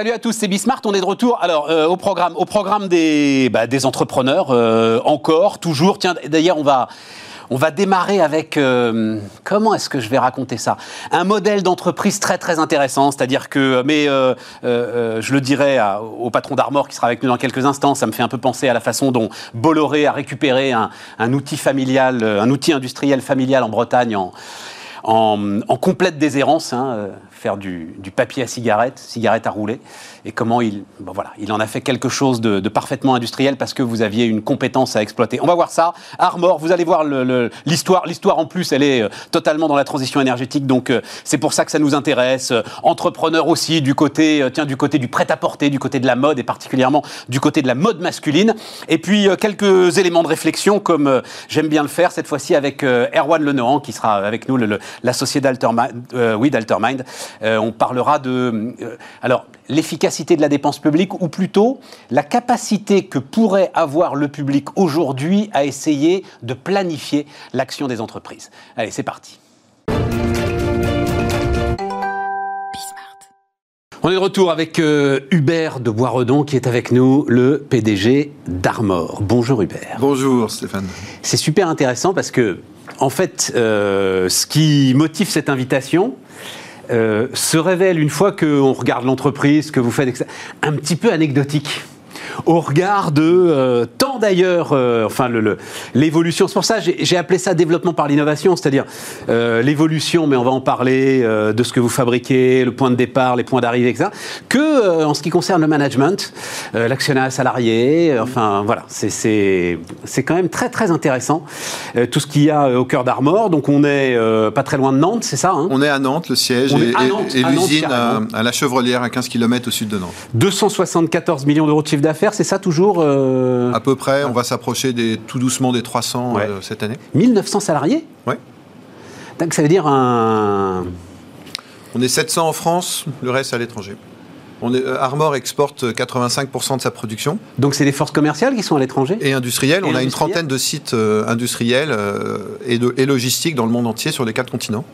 Salut à tous, c'est Bismart, on est de retour. Alors, euh, au programme, au programme des, bah, des entrepreneurs, euh, encore, toujours. Tiens, d'ailleurs, on va, on va démarrer avec, euh, comment est-ce que je vais raconter ça? Un modèle d'entreprise très très intéressant, c'est-à-dire que, mais je le dirai au patron d'Armor qui sera avec nous dans quelques instants, ça me fait un peu penser à la façon dont Bolloré a récupéré un, un outil familial, un outil industriel familial en Bretagne en, en, complète déshérence, hein, faire du, du papier à cigarette, cigarette à rouler, et comment il, bon, voilà, il en a fait quelque chose de, de parfaitement industriel parce que vous aviez une compétence à exploiter. On va voir ça. Armor, vous allez voir l'histoire. L'histoire en plus, elle est euh, totalement dans la transition énergétique, donc euh, c'est pour ça que ça nous intéresse. Euh, entrepreneur aussi du côté, tiens, du côté du prêt-à-porter, du côté de la mode et particulièrement du côté de la mode masculine. Et puis quelques éléments de réflexion, comme j'aime bien le faire cette fois-ci avec Erwan Lenohan qui sera avec nous, l'associé d'Altermind. euh, oui, d'Altermind. Euh, on parlera de, euh, alors, l'efficacité de la dépense publique, ou plutôt la capacité que pourrait avoir le public aujourd'hui à essayer de planifier l'action des entreprises. Allez, c'est parti. On est de retour avec euh, Hubert de Boisredon qui est avec nous, le PDG d'Armor. Bonjour Hubert. Bonjour Stéphane. C'est super intéressant parce que, en fait, euh, ce qui motive cette invitation euh, se révèle une fois qu'on regarde l'entreprise, que vous faites, etc., un petit peu anecdotique. Au regard de euh, tant d'ailleurs, euh, enfin le- le- l'évolution. C'est pour ça que j'ai appelé ça développement par l'innovation, c'est-à-dire euh, l'évolution, mais on va en parler de ce que vous fabriquez, le point de départ, les points d'arrivée, etc. Que en ce qui concerne le management, l'actionnat salarié, enfin voilà, c'est- quand même très très intéressant tout ce qu'il y a au cœur d'Armor. Donc on est pas très loin de Nantes, c'est ça hein? On est à Nantes, le siège, On et, est à et- Nantes, et à Nantes, l'usine à la Chevrolière, à 15 km au sud de Nantes. 274 millions d'euros de chiffre d'affaires, c'est ça toujours euh, À peu près, on va s'approcher des, tout doucement des 300 Ouais. euh, cette année. 1900 salariés Ouais. Donc ça veut dire un. On est 700 en France, le reste à l'étranger. On est, euh, Armor exporte 85% de sa production Donc c'est des forces commerciales qui sont à l'étranger et industrielle. Et on a une trentaine de sites euh, industriels et, de, et logistiques dans le monde entier sur les quatre continents.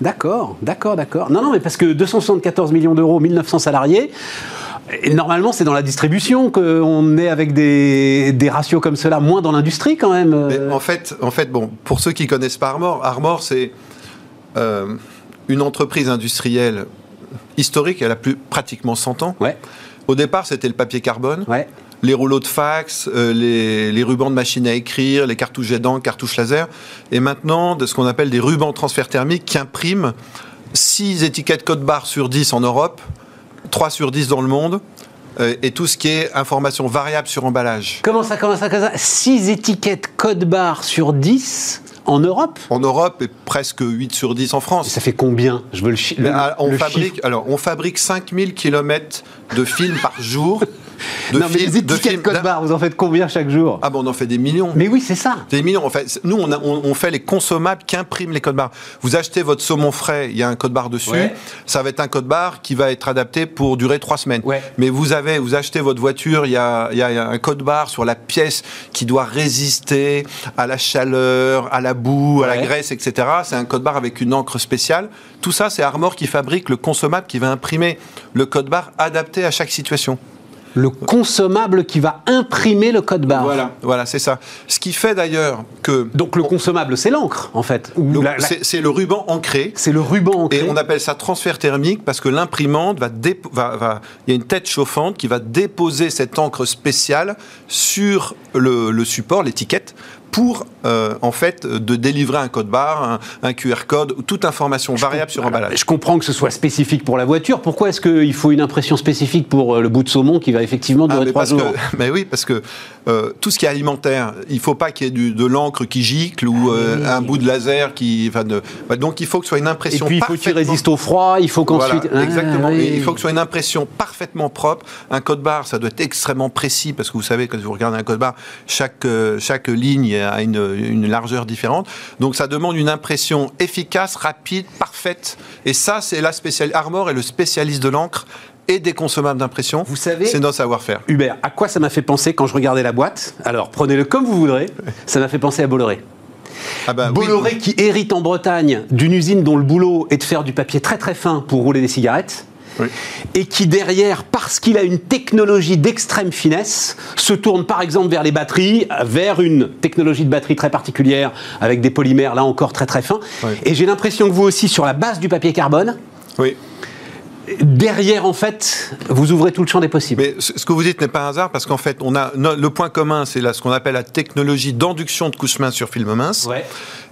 D'accord, d'accord, d'accord. Non, non, mais parce que 274 millions d'euros, 1900 salariés. Et normalement, c'est dans la distribution qu'on est avec des, des ratios comme cela, moins dans l'industrie quand même. Mais en fait, en fait, bon, pour ceux qui connaissent pas Armor, Armor c'est euh, une entreprise industrielle historique. Elle a plus pratiquement 100 ans. Ouais, Au départ, c'était le papier carbone, ouais. les rouleaux de fax, euh, les, les rubans de machine à écrire, les cartouches d'encre, cartouches laser, et maintenant de ce qu'on appelle des rubans transfert thermique qui impriment 6 étiquettes code barre sur 10 en Europe, 3 sur 10 dans le monde, euh, et tout ce qui est information variable sur emballage. Comment ça, comment ça, comment ça? 6 étiquettes code barre sur 10 en Europe? En Europe et presque 8 sur 10 en France. Ça fait combien? Je veux le, chi- le- ah, on, le fabrique, chiffre. alors, on fabrique 5000 km de films par jour. De non, mais films- les de étiquettes films code d'un- barre, vous en faites combien chaque jour? Ah bon, on en fait des millions. Mais oui, c'est ça. Des millions. En fait, nous, on, a- on- on fait les consommables qui impriment les codes barres. Vous achetez votre saumon frais, il y a un code barre dessus. Ouais. Ça va être un code barre qui va être adapté pour durer trois semaines. Ouais. Mais vous avez, vous achetez votre voiture, il y a, il y a un code barre sur la pièce qui doit résister à la chaleur, à la boue, à la graisse, etc. C'est un code barre avec une encre spéciale. Tout ça, c'est Armor qui fabrique le consommable qui va imprimer le code barre adapté à chaque situation. Le consommable qui va imprimer le code barre. Voilà, voilà, c'est ça. Ce qui fait d'ailleurs que Donc le consommable, c'est l'encre, en fait. La- c'est c'est le ruban ancré. C'est le ruban ancré. Et on appelle ça transfert thermique parce que l'imprimante va, dépo- va, va- il y a une tête chauffante qui va déposer cette encre spéciale sur le, le support, l'étiquette, pour euh, en fait de délivrer un code barre, un, un QR code, ou toute information variable sur Voilà. emballage. Je comprends que ce soit spécifique pour la voiture. Pourquoi est-ce qu'il faut une impression spécifique pour euh, le bout de saumon qui va effectivement Ah, durer mais, trois parce jours? que, mais oui, parce que euh, tout ce qui est alimentaire, il faut pas qu'il y ait du- de l'encre qui gicle ou euh, oui. un bout de laser qui. enfin, de- bah, donc il faut que ce soit une Et impression. puis il faut qu'il résiste au froid, il faut qu'ensuite. Voilà, exactement. Ah, oui. Et il faut que ce soit une impression parfaitement propre. Un code barre, ça doit être extrêmement précis parce que vous savez, quand vous regardez un code barre, chaque, chaque ligne a une, une largeur différente. Donc ça demande une impression efficace, rapide, parfaite. Et ça, c'est la spécialité. Armor est le spécialiste de l'encre et des consommables d'impression. Vous savez- C'est notre savoir-faire. Hubert, à quoi ça m'a fait penser quand je regardais la boîte? Alors prenez-le comme vous voudrez. Ça m'a fait penser à Bolloré. Ah bah oui. Bolloré qui hérite en Bretagne d'une usine dont le boulot est de faire du papier très très fin pour rouler des cigarettes. Et qui derrière, parce qu'il a une technologie d'extrême finesse, se tourne par exemple vers les batteries, vers une technologie de batterie très particulière, avec des polymères là encore très très fins. Et j'ai l'impression que vous aussi, sur la base du papier carbone, oui derrière, en fait, vous ouvrez tout le champ des possibles. Mais ce que vous dites n'est pas un hasard parce qu'en fait, on a le point commun, c'est ce qu'on appelle la technologie d'induction de couche mince sur film mince.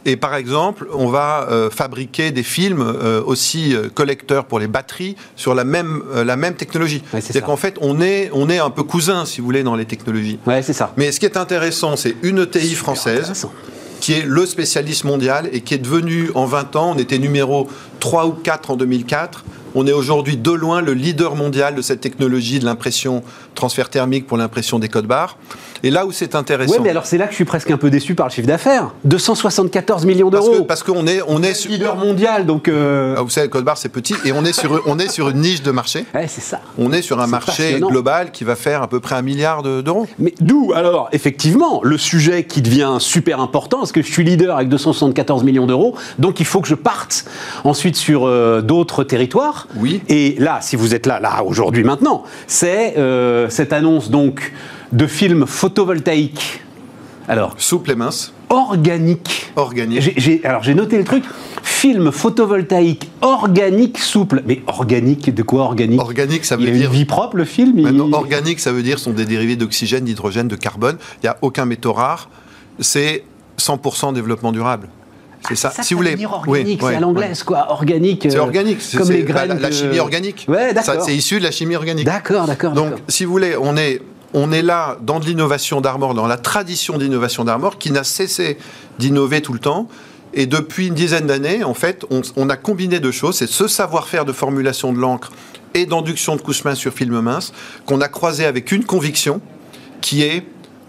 Et par exemple, on va euh, fabriquer des films euh, aussi euh, collecteurs pour les batteries sur la même, la même technologie. C'est-à-dire qu'en fait, on est, on est un peu cousins, si vous voulez, dans les technologies. Ouais, c'est ça. Mais ce qui est intéressant, c'est une ETI française qui est le spécialiste mondial et qui est devenu en 20 ans, on était numéro 3 ou 4 en 2004, on est aujourd'hui de loin le leader mondial de cette technologie de l'impression transfert thermique pour l'impression des codes barres. Et là où c'est intéressant. Oui, mais alors c'est là que je suis presque un peu déçu par le chiffre d'affaires. 274 millions d'euros. Parce qu'on est, on est sur. leader mondial, donc. Euh, ah, vous savez, le code barre c'est petit et on est sur, on est sur une niche de marché. Ouais, c'est ça. On est sur un marché global qui va faire à peu près un milliard d'euros. mais d'où alors, effectivement, le sujet qui devient super important, parce que je suis leader avec 274 millions d'euros, donc il faut que je parte ensuite sur euh, d'autres territoires. Oui. Et là, si vous êtes là, là aujourd'hui, maintenant, c'est euh, cette annonce donc de films photovoltaïques. Alors. Souple et mince. Organique. Organique. alors j'ai noté le truc. Film photovoltaïque organique souple. Mais organique, de quoi organique? Organique, ça veut il dire. une vie propre le film Organique, ça veut dire sont des dérivés d'oxygène, d'hydrogène, de carbone. Il n'y a aucun métaux rare. C'est 100% développement durable. C'est ça. Si vous voulez, organique, c'est à l'anglaise, quoi. Organique. C'est euh, organique. Comme les graines. La, chimie organique. Ouais, d'accord. C'est issu de la chimie organique. D'accord, d'accord. Donc, si vous voulez, on est on est là dans de l'innovation d'Armor, dans la tradition d'innovation d'Armor, qui n'a cessé d'innover tout le temps. Et depuis une dizaine d'années, en fait, on, on, a combiné deux choses. C'est ce savoir-faire de formulation de l'encre et d'induction de couche mince sur film mince qu'on a croisé avec une conviction qui est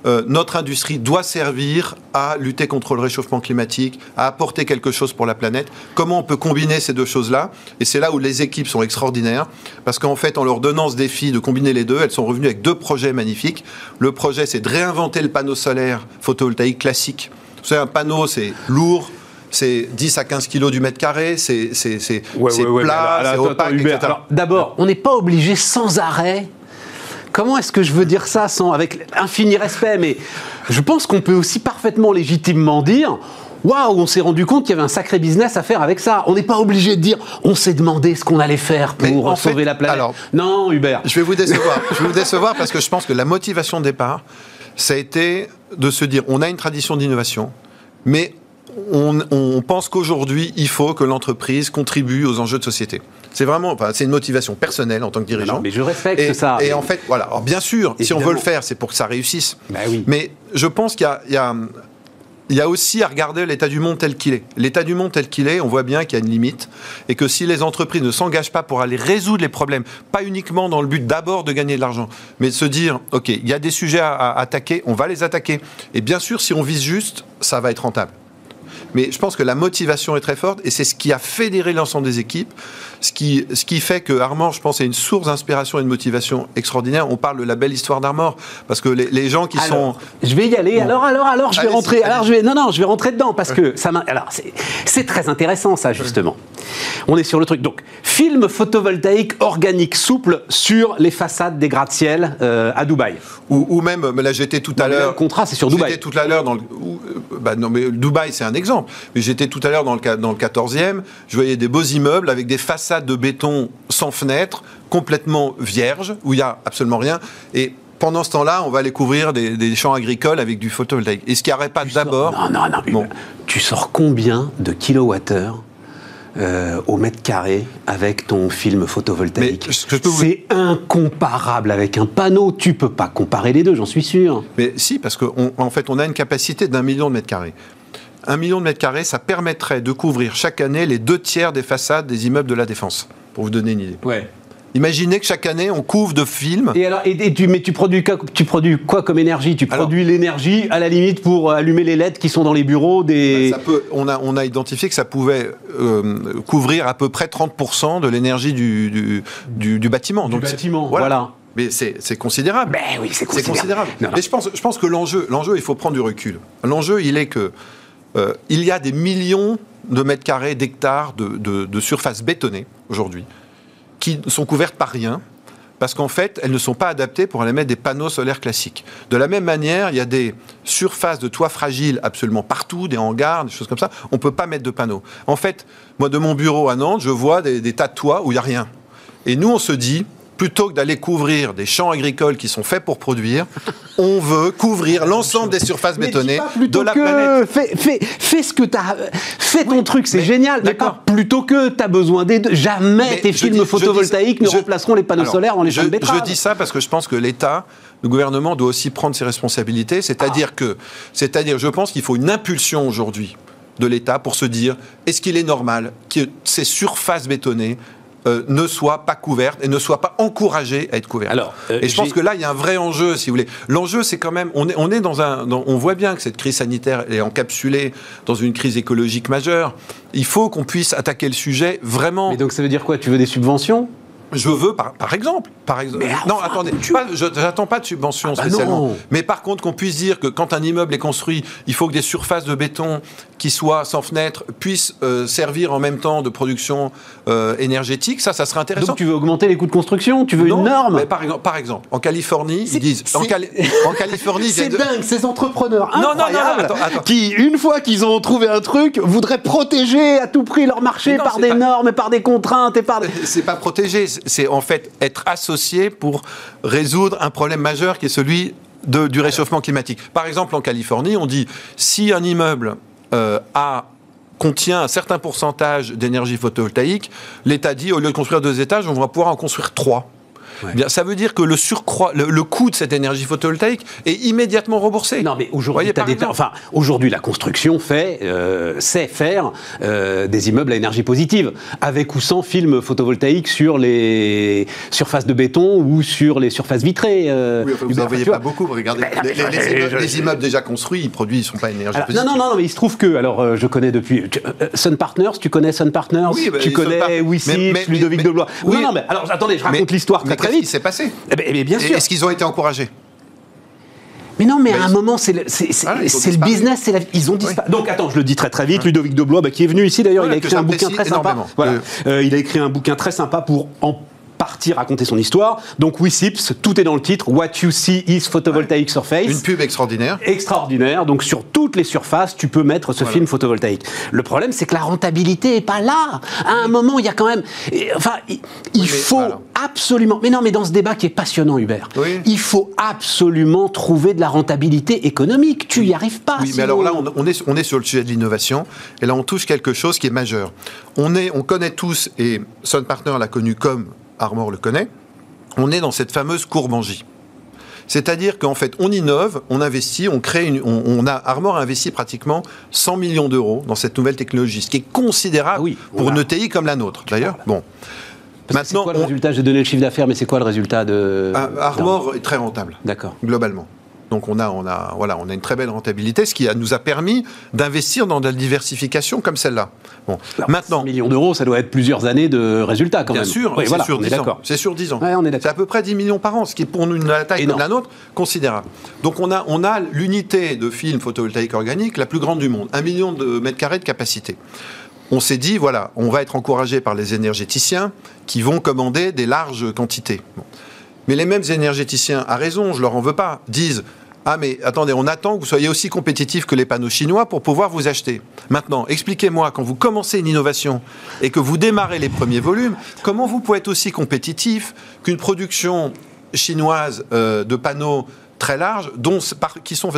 euh, notre industrie doit servir à lutter contre le réchauffement climatique, à apporter quelque chose pour la planète. Comment on peut combiner ces deux choses-là? Et c'est là où les équipes sont extraordinaires, parce qu'en fait, en leur donnant ce défi de combiner les deux, elles sont revenues avec deux projets magnifiques. Le projet, c'est de réinventer le panneau solaire photovoltaïque classique. Vous savez, un panneau, c'est lourd, c'est 10 à 15 kilos du mètre carré, c'est plat, c'est opaque, etc. D'abord, on n'est pas obligé sans arrêt comment est-ce que je veux dire ça sans avec infini respect Mais je pense qu'on peut aussi parfaitement légitimement dire. Waouh, on s'est rendu compte qu'il y avait un sacré business à faire avec ça. On n'est pas obligé de dire, on s'est demandé ce qu'on allait faire pour sauver la planète. Alors, non, Hubert. Je vais vous décevoir. je vais vous décevoir parce que je pense que la motivation de départ, ça a été de se dire, on a une tradition d'innovation, mais on, pense qu'aujourd'hui, il faut que l'entreprise contribue aux enjeux de société. C'est vraiment, c'est une motivation personnelle en tant que dirigeant. mais je respecte ça. Et en fait, voilà. Alors bien sûr, si on veut le faire, c'est pour que ça réussisse. Bah oui. Mais je pense qu'il y, y a, aussi à regarder l'état du monde tel qu'il est. L'état du monde tel qu'il est, on voit bien qu'il y a une limite et que si les entreprises ne s'engagent pas pour aller résoudre les problèmes, pas uniquement dans le but d'abord de gagner de l'argent, mais de se dire, OK, il y a des sujets à attaquer, on va les attaquer. Et bien sûr, si on vise juste, ça va être rentable. Mais je pense que la motivation est très forte et c'est ce qui a fédéré l'ensemble des équipes, ce qui, ce qui fait que Armor, je pense, est une source d'inspiration et de motivation extraordinaire. On parle de la belle histoire d'Armor parce que les, gens qui sont. Je vais y aller. Alors, alors, alors, je vais rentrer. Alors, je vais. Non, non, je vais rentrer dedans parce que ça m'a. Alors, c'est très intéressant, ça, justement. On est sur le truc. Donc, film photovoltaïque organique souple sur les façades des gratte-ciel euh, à Dubaï. Ou, même, là, j'étais tout à l'heure. Le contrat, c'est sur Dubaï. J'étais tout à l'heure dans le. Euh, bah, non, mais Dubaï, c'est un exemple. Mais j'étais tout à l'heure dans le, dans le 14e, je voyais des beaux immeubles avec des façades de béton sans fenêtres, complètement vierges, où il n'y a absolument rien. Et pendant ce temps-là, on va aller couvrir des, champs agricoles avec du photovoltaïque. Est-ce qu'il n'y aurait pas d'abord. Non, non, non. Tu sors combien de kilowattheures euh, au mètre carré avec ton film photovoltaïque. C'est incomparable avec un panneau. Tu peux pas comparer les deux, j'en suis sûr. Mais si, parce qu'en fait, on a une capacité d'un million de mètres carrés. Un million de mètres carrés, ça permettrait de couvrir chaque année les deux tiers des façades des immeubles de la Défense, pour vous donner une idée. Ouais. Imaginez que chaque année, on couvre de films. Et alors, et, tu, mais tu produis, tu produis quoi comme énergie? Tu produis l'énergie, à la limite, pour allumer les LED qui sont dans les bureaux des... Bah, ça peut, on, a, on a identifié que ça pouvait euh, couvrir à peu près 30% de l'énergie du, du, du, bâtiment. Du bâtiment, voilà. Mais c'est considérable. Ben oui, c'est considérable. Mais je pense, je pense que l'enjeu, il faut prendre du recul. L'enjeu, il est que euh, il y a des millions de mètres carrés, d'hectares de, surface bétonnée aujourd'hui qui sont couvertes par rien parce qu'en fait, elles ne sont pas adaptées pour aller mettre des panneaux solaires classiques. De la même manière, il y a des surfaces de toits fragiles absolument partout, des hangars, des choses comme ça. On ne peut pas mettre de panneaux. En fait, moi, de mon bureau à Nantes, je vois des, des tas de toits où il n'y a rien. Et nous, on se dit, plutôt que d'aller couvrir des champs agricoles qui sont faits pour produire, on veut couvrir l'ensemble des surfaces bétonnées de la planète. Fais, fais, fais, ce que tu as. Fais ton truc, c'est génial. D'accord. Plutôt que tu as besoin des deux. Jamais mais tes films dis, photovoltaïques ne je, remplaceront les panneaux alors, solaires dans les champs de betteraves. Je dis ça parce que je pense que l'État. Le gouvernement doit aussi prendre ses responsabilités, c'est-à-dire ah. que, c'est-à-dire, je pense qu'il faut une impulsion aujourd'hui de l'État pour se dire est-ce qu'il est normal que ces surfaces bétonnées euh, ne soit pas couverte et ne soit pas encouragée à être couverte. Alors, euh, et je pense que là, il y a un vrai enjeu, si vous voulez. L'enjeu, c'est quand même, on est, on est dans un, dans, on voit bien que cette crise sanitaire est encapsulée dans une crise écologique majeure. Il faut qu'on puisse attaquer le sujet vraiment. Mais donc ça veut dire quoi? Tu veux des subventions? Je veux, par, par exemple, par exemple. non, attendez, je n'attends pas de subvention ah bah spécialement. Mais par contre, qu'on puisse dire que quand un immeuble est construit, il faut que des surfaces de béton qui soient sans fenêtre puissent euh, servir en même temps de production euh, énergétique. Ça, ça serait intéressant. Donc tu veux augmenter les coûts de construction? Tu veux une norme? mais par, exemple, par exemple, en Californie, ils disent. En, en, Californie, c'est dingue, ces entrepreneurs non, non, non, attends, attends. qui, une fois qu'ils ont trouvé un truc, voudraient protéger à tout prix leur marché par des normes et par des contraintes et par. C'est pas protéger, c'est en fait être associé pour résoudre un problème majeur qui est celui de, du réchauffement climatique. Par exemple, en Californie, on dit si un immeuble euh, contient un certain pourcentage d'énergie photovoltaïque, l'État dit au lieu de construire deux étages, on va pouvoir en construire trois. Bien, ça veut dire que le surcroît, le, coût de cette énergie photovoltaïque est immédiatement remboursé. Non, mais aujourd'hui, enfin, aujourd'hui, la construction fait, euh, sait faire euh, des immeubles à énergie positive, avec ou sans film photovoltaïque sur les surfaces de béton ou sur les surfaces vitrées. Euh, oui, vous n'en voyez pas beaucoup. Regardez, ben, les, les, les, immeubles, déjà construits, ils produisent, ils sont pas énergie positive. Non, non, non, mais il se trouve que, alors, je connais depuis Sun Partners. Tu connais Sun Partners oui, Tu connais Wissi, Ludovic Deblois. Oui, non, non, mais alors, attendez, je raconte l'histoire très, très Qu'est-ce qui s'est passé eh bien, eh bien sûr. Est-ce qu'ils ont été encouragés mais non, mais à un moment, c'est le, ah, le business, c'est la, ils ont disparu. Donc attends, je le dis très très vite. Ludovic Deblois, bah, qui est venu ici d'ailleurs, il a écrit un bouquin très sympa. Voilà, euh, il a écrit un bouquin très sympa pour en partie raconter son histoire. Donc WeSips, tout est dans le titre. What you see is photovoltaic surface. Une pub extraordinaire. Extraordinaire. Donc sur toutes les surfaces, tu peux mettre ce film photovoltaïque. Le problème, c'est que la rentabilité est pas là. À un moment, il y a quand même. Enfin, il, faut absolument. Mais non, mais dans ce débat qui est passionnant, Hubert, il faut absolument trouver de la rentabilité économique. Tu y arrives pas. Oui, mais alors là, on, est, on est sur le sujet de l'innovation. Et là, on touche quelque chose qui est majeur. On, est, on connaît tous, et Sun Partner l'a connu comme Armor le connaît, on est dans cette fameuse courbe en J. C'est-à-dire qu'en fait, on innove, on investit, on crée une, on, a Armor a investi pratiquement 100 millions d'euros dans cette nouvelle technologie, ce qui est considérable pour une ETI comme la nôtre. D'ailleurs, bon. Maintenant, c'est quoi le résultat? J'ai donné le chiffre d'affaires, mais c'est quoi le résultat de ah, Armor est très rentable. D'accord. Globalement. Donc on a, on a, voilà, on a une très belle rentabilité, ce qui nous a permis d'investir dans de la diversification comme celle-là. Bon, maintenant, 6 millions d'euros, ça doit être plusieurs années de résultats quand bien même. Sûr, c'est sûr, c'est sur, C'est sur 10 ans. c'est à peu près 10 millions par an, ce qui est pour nous une taille comme la nôtre considérable. Donc on a, on a l'unité de film photovoltaïque organique la plus grande du monde, un million de mètres carrés de capacité on s'est dit, voilà, on va être encouragé par les énergéticiens qui vont commander des larges quantités. Mais les mêmes énergéticiens, à raison, je leur en veux pas, disent ah mais attendez, on attend que vous soyez aussi compétitif que les panneaux chinois pour pouvoir vous acheter. Maintenant, expliquez-moi, quand vous commencez une innovation et que vous démarrez les premiers volumes, comment vous pouvez être aussi compétitif qu'une production chinoise euh, de panneaux très larges, dont, qui sont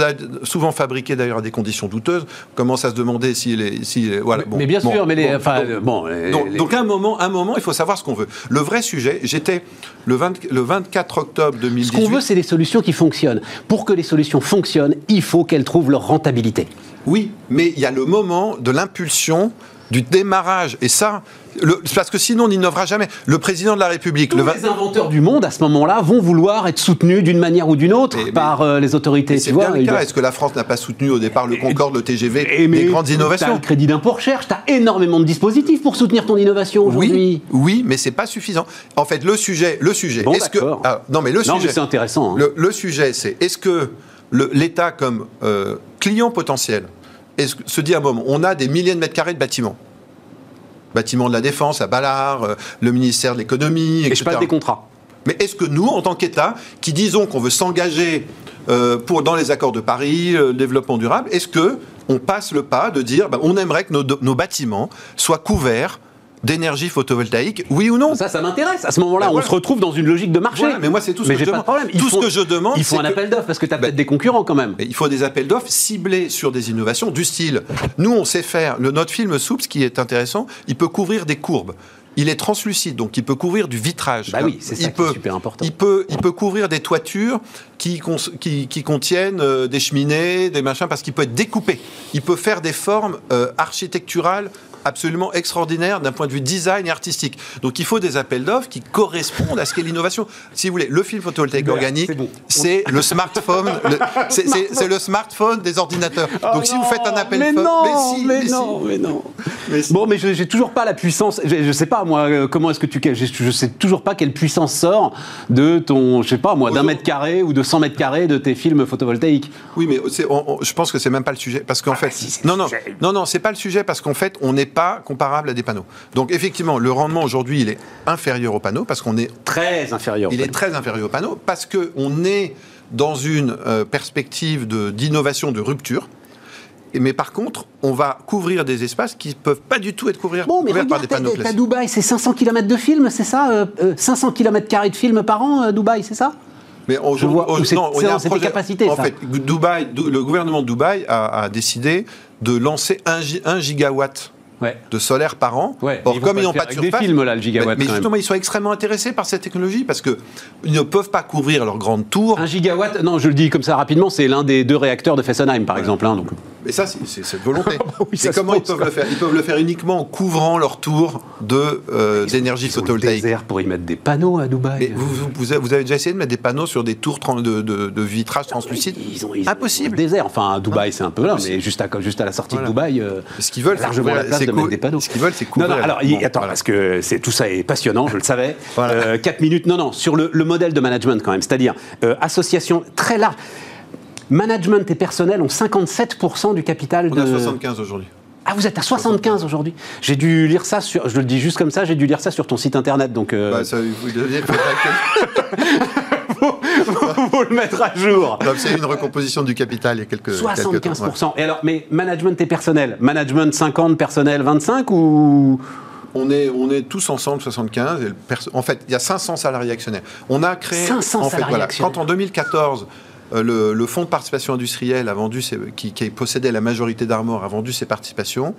souvent fabriqués d'ailleurs à des conditions douteuses. On commence à se demander si les, si voilà. Mais, bien sûr, mais les, donc, enfin, bon, donc, un moment, un moment, il faut savoir ce qu'on veut. Le vrai sujet, j'étais le, le 24 octobre 2018. Ce qu'on veut, c'est des solutions qui fonctionnent. Pour que les solutions fonctionnent, il faut qu'elles trouvent leur rentabilité. Oui, mais il y a le moment de l'impulsion du démarrage. Et ça, parce que sinon on n'innovera jamais. Le président de la République... Tous les inventeurs du monde, à ce moment-là, vont vouloir être soutenus d'une manière ou d'une autre par euh, les autorités. C'est bien le cas. Est-ce que la France n'a pas soutenu au départ le Concorde, le TGV, les grandes innovations le crédit d'impôt recherche, tu as énormément de dispositifs pour soutenir ton innovation aujourd'hui. Oui, oui, mais c'est pas suffisant. En fait, le sujet, le sujet, est-ce que... Ah, non, mais le sujet... c'est intéressant. Hein. Le, sujet, c'est est-ce que l'État, comme euh, client potentiel, se dit à un moment, on a des milliers de mètres carrés de bâtiments bâtiment de la défense à Ballard, euh, le ministère de l'économie, Et etc. je passe des contrats. Mais est-ce que nous, en tant qu'État, qui disons qu'on veut s'engager euh, pour dans les accords de Paris, euh, le développement durable, est-ce que on passe le pas de dire, bah, on aimerait que nos, nos bâtiments soient couverts d'énergie photovoltaïque, oui ou non Ça, ça m'intéresse. À ce moment-là, Ben on voilà. se retrouve dans une logique de marché. Voilà, mais moi, c'est tout ce Mais que je demande. Tout ce que je demande, font c'est un que- appel d'offres parce que tu as Ben, peut-être des concurrents quand même. Il faut des appels d'offres ciblés sur des innovations du style. Nous, on sait faire. Le, notre film Soup, ce qui est intéressant, il peut couvrir des courbes. Il est translucide, donc il peut couvrir du vitrage. Bah oui, c'est ça il qui est peut, super important. Il peut, il peut couvrir des toitures qui, cons- qui, qui contiennent euh, des cheminées, des machins, parce qu'il peut être découpé. Il peut faire des formes euh, architecturales absolument extraordinaires d'un point de vue design et artistique. Donc il faut des appels d'offres qui correspondent à ce qu'est l'innovation. Si vous voulez, le film photovoltaïque organique, c'est bon. c'est le smartphone, le- c'est- c'est c'est le smartphone des ordinateurs. Donc si vous faites un appel Oh mais non, si, mais, si. non, mais non. Mais si. Bon, mais je j'ai toujours pas la puissance. Je, je sais pas moi euh, comment est-ce que tu je, je sais toujours pas quelle puissance sort de ton je sais pas moi d'un mètre carré ou de 100 mètres carrés de tes films photovoltaïques. Oui, mais c'est- on- on- je pense que c'est même pas le sujet parce qu'en Ah, fait, si, non, non, non, non, c'est pas le sujet parce qu'en fait, on n'est pas comparable à des panneaux. Donc effectivement, le rendement aujourd'hui, il est inférieur aux panneaux parce qu'on est, Très inférieur. il est très inférieur aux panneaux parce que on est dans une euh, perspective de d'innovation, de rupture. Et- Mais par contre, on va couvrir des espaces qui peuvent pas du tout être couverts, Bon, mais couverts par des panneaux classiques. Dubaï, c'est 500 km de film, c'est ça euh, euh, 500 km carrés de film par an, euh, Dubaï, c'est ça? Mais on, Je vois- on- a un projet- capacités, En ça. fait, Dubaï, le gouvernement de Dubaï a, a décidé de lancer 1 gigawatt Ouais. de solaire par an. Ouais, Or, ils comme ils n'ont pas de des films, là, le gigawatt, Mais, mais même. justement, ils sont extrêmement intéressés par cette technologie parce que ils ne peuvent pas couvrir leur grande tour. Un gigawatt, non, je le dis comme ça rapidement, c'est l'un des deux réacteurs de Fessenheim, par exemple. hein, donc. Mais ça, c'est cette volonté. Oui, ça Et se comment ils peuvent le faire? Ils peuvent le faire uniquement en couvrant leur tour de euh, d'énergie ont photovoltaïque. désert pour y mettre des panneaux à Dubaï. Mais vous, vous- vous avez- déjà essayé de mettre des panneaux sur des tours de, de- de vitrage translucide? Ils ont, ils ont Impossible. le désert. Enfin, à Dubaï, c'est un peu là, mais juste à, juste à la sortie Voilà. de Dubaï, euh, Ce qu'ils veulent, c'est largement la place de mettre des panneaux. ce qu'ils veulent, c'est Non, couvrir non, la- alors, Bon, attends, voilà. parce que c'est tout ça est passionnant, je le savais. Voilà. Euh, 4 minutes, non, non, sur le, le modèle de management quand même, c'est-à-dire euh, association très large. Management et personnel ont 57% du capital On de. a 75 aujourd'hui. Ah, vous êtes à 75 aujourd'hui J'ai dû lire ça sur. Je le dis juste comme ça, j'ai dû lire ça sur ton site internet, donc. euh, Bah, ça, vous faut, faut le mettre à jour. Non, C'est une recomposition du capital il y a quelques, quelques temps. 75%. Et alors, mais management et personnel Management 50, personnel 25 ou? On est, on est tous ensemble 75. Et le perso- en fait, il y a 500 salariés actionnaires. On a créé. 500 en fait, salariés voilà, actionnaires. Quand en 2014, euh, le, le fonds de participation industrielle a vendu ses- qui, qui possédait la majorité d'Armor a vendu ses participations,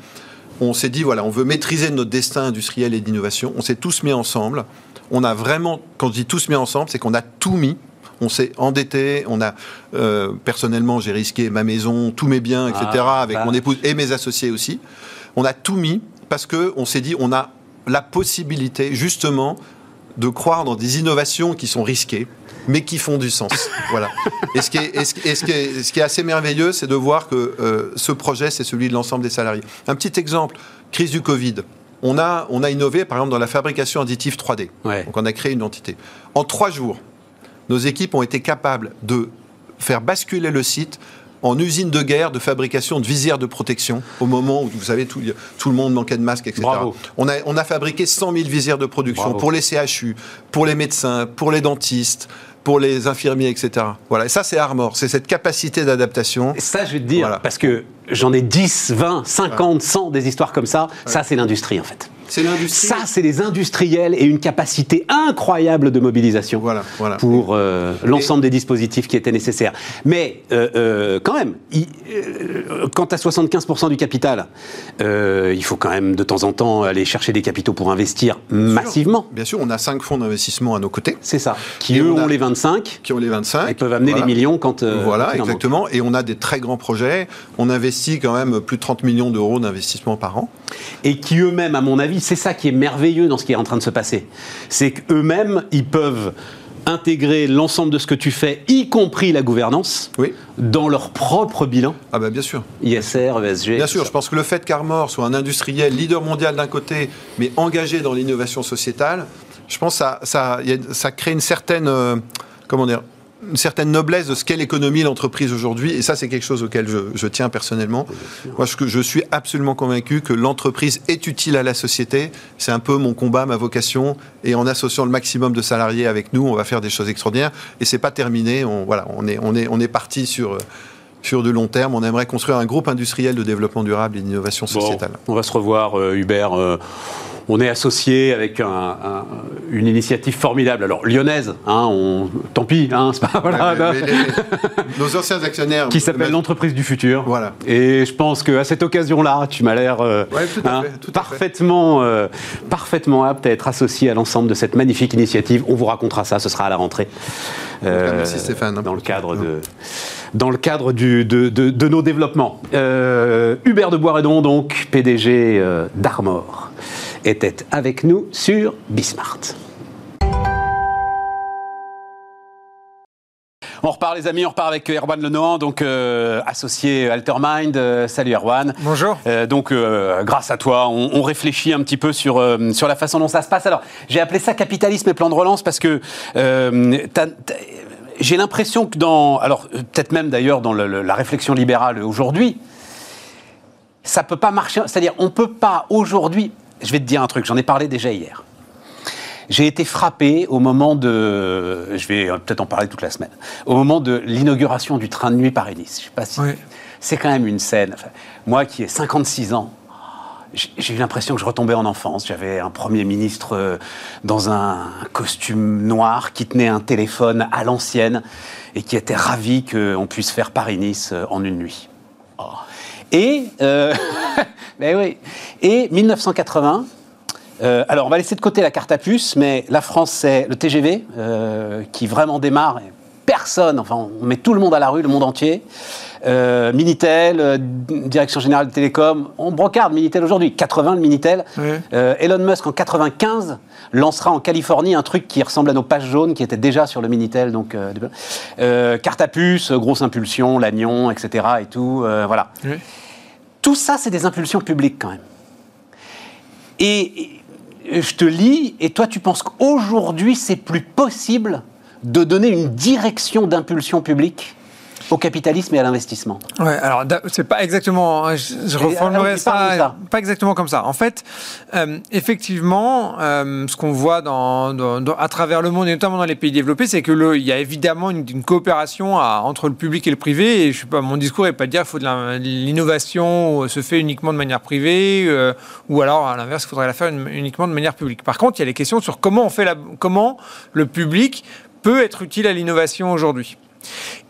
on s'est dit voilà, on veut maîtriser notre destin industriel et d'innovation. On s'est tous mis ensemble. On a vraiment, quand je dis tous mis ensemble, c'est qu'on a tout mis. On s'est endetté, on a euh, personnellement j'ai risqué ma maison, tous mes biens, etc. Ah, avec bah. mon épouse et mes associés aussi. On a tout mis parce que on s'est dit on a la possibilité justement de croire dans des innovations qui sont risquées, mais qui font du sens. voilà. Et ce qui est, et ce, et ce qui est, ce qui est assez merveilleux, c'est de voir que euh, ce projet, c'est celui de l'ensemble des salariés. Un petit exemple, crise du Covid. On a, on a innové, par exemple, dans la fabrication additive 3D. Ouais. Donc, on a créé une entité. En trois jours, nos équipes ont été capables de faire basculer le site en usine de guerre de fabrication de visières de protection au moment où, vous savez, tout, tout le monde manquait de masques, etc. Bravo. On a, on a fabriqué 100 000 visières de production Bravo. pour les CHU, pour les médecins, pour les dentistes, pour les infirmiers, etc. Voilà, et ça c'est Armor, c'est cette capacité d'adaptation. Et ça, je vais te dire, Voilà. parce que j'en ai 10, 20, 50, 100 des histoires comme ça. Ça, c'est l'industrie, en fait. C'est l'industrie. Ça, c'est les industriels et une capacité incroyable de mobilisation Voilà, voilà. pour euh, l'ensemble des dispositifs qui étaient nécessaires. Mais euh, euh, quand même, il, quant à 75% du capital, il faut quand même de temps en temps aller chercher des capitaux pour investir massivement. Bien sûr, on a cinq fonds d'investissement à nos côtés C'est ça. Qui Et eux on a- ont les 25 qui ont les 25. et peuvent amener Voilà. des millions quand. voilà, exactement. Et on a des très grands projets. On investit quand même plus de 30 millions d'euros d'investissement par an. et qui eux-mêmes, à mon avis, c'est ça qui est merveilleux dans ce qui est en train de se passer. C'est qu'eux-mêmes, ils peuvent intégrer l'ensemble de ce que tu fais, y compris la gouvernance, Oui. dans leur propre bilan, Ah bah bien sûr. ISR, ESG. Bien sûr, ça. je pense que le fait qu'Armor soit un industriel leader mondial d'un côté, mais engagé dans l'innovation sociétale, je pense que ça, ça, ça crée une certaine, euh, comment dire, une certaine noblesse de ce qu'est l'économie, l'entreprise aujourd'hui. Et ça, c'est quelque chose auquel je, tiens personnellement. Moi, je, je, suis absolument convaincu que l'entreprise est utile à la société. C'est un peu mon combat, ma vocation. Et en associant le maximum de salariés avec nous, on va faire des choses extraordinaires. Et c'est pas terminé. On, voilà, on est, on est, on est parti sur sur du long terme. On aimerait construire un groupe industriel de développement durable et d'innovation sociétale. on va se revoir, euh, Hubert. Euh, on est associé avec une initiative formidable. Alors, lyonnaise, hein, on, tant pis, hein, c'est pas. Voilà, nos anciens actionnaires. Qui s'appelle l'entreprise du futur. Voilà. Et je pense qu'à cette occasion-là, tu m'as l'air euh, hein, parfaitement, euh, parfaitement apte à être associé à l'ensemble de cette magnifique initiative. On vous racontera ça, ce sera à la rentrée. Euh, merci Stéphane. Dans le cadre de dans le cadre du, de, de, nos développements. Hubert de Boiredon, donc PDG d'Armor était avec nous sur Bismart. On repart les amis, on repart avec Erwan Lenohan, donc euh, associé Altermind. Euh, salut Erwan. Bonjour. Euh, donc grâce à toi, on, réfléchit un petit peu sur, sur la façon dont ça se passe. Alors j'ai appelé ça capitalisme et plan de relance parce que j'ai l'impression que dans, alors peut-être même d'ailleurs dans la réflexion libérale aujourd'hui, ça peut pas marcher. C'est-à-dire on peut pas aujourd'hui je vais te dire un truc, j'en ai parlé déjà hier. J'ai été frappé au moment de, je vais peut-être en parler toute la semaine, au moment de l'inauguration du train de nuit Paris-Nice. Je sais pas si c'est quand même une scène. moi qui ai 56 ans, j'ai eu l'impression que je retombais en enfance. J'avais un Premier ministre euh, dans un costume noir qui tenait un téléphone à l'ancienne et qui était ravi qu'on puisse faire Paris-Nice euh, en une nuit. Oh. Et, euh, ben oui, et 1980, euh, alors on va laisser de côté la carte à puce, mais la France c'est le TGV euh, qui vraiment démarre. Personne, enfin on met tout le monde à la rue, le monde entier. Euh, Minitel, Direction Générale de Télécom, on brocarde Minitel aujourd'hui, 80 le Minitel. Elon Musk en 95 lancera en Californie un truc qui ressemble à nos pages jaunes qui étaient déjà sur le Minitel, donc carte à puce, grosse impulsion, l'agnon, etc. et tout, voilà. Tout ça, c'est des impulsions publiques quand même. Et, je te lis, et toi tu penses qu'aujourd'hui c'est plus possible de donner une direction d'impulsion publique au capitalisme et à l'investissement. Ouais, alors c'est pas exactement, je, je ça, pas exactement comme ça. En fait, euh, effectivement, euh, ce qu'on voit dans, à travers le monde et notamment dans les pays développés, c'est que le, il y a évidemment une, coopération entre le public et le privé. Et je sais pas, mon discours n'est pas de dire qu'il faut de l'innovation se fait uniquement de manière privée, euh, ou alors à l'inverse, il faudrait la faire uniquement de manière publique. Par contre, il y a les questions sur comment on fait la, comment le public peut être utile à l'innovation aujourd'hui.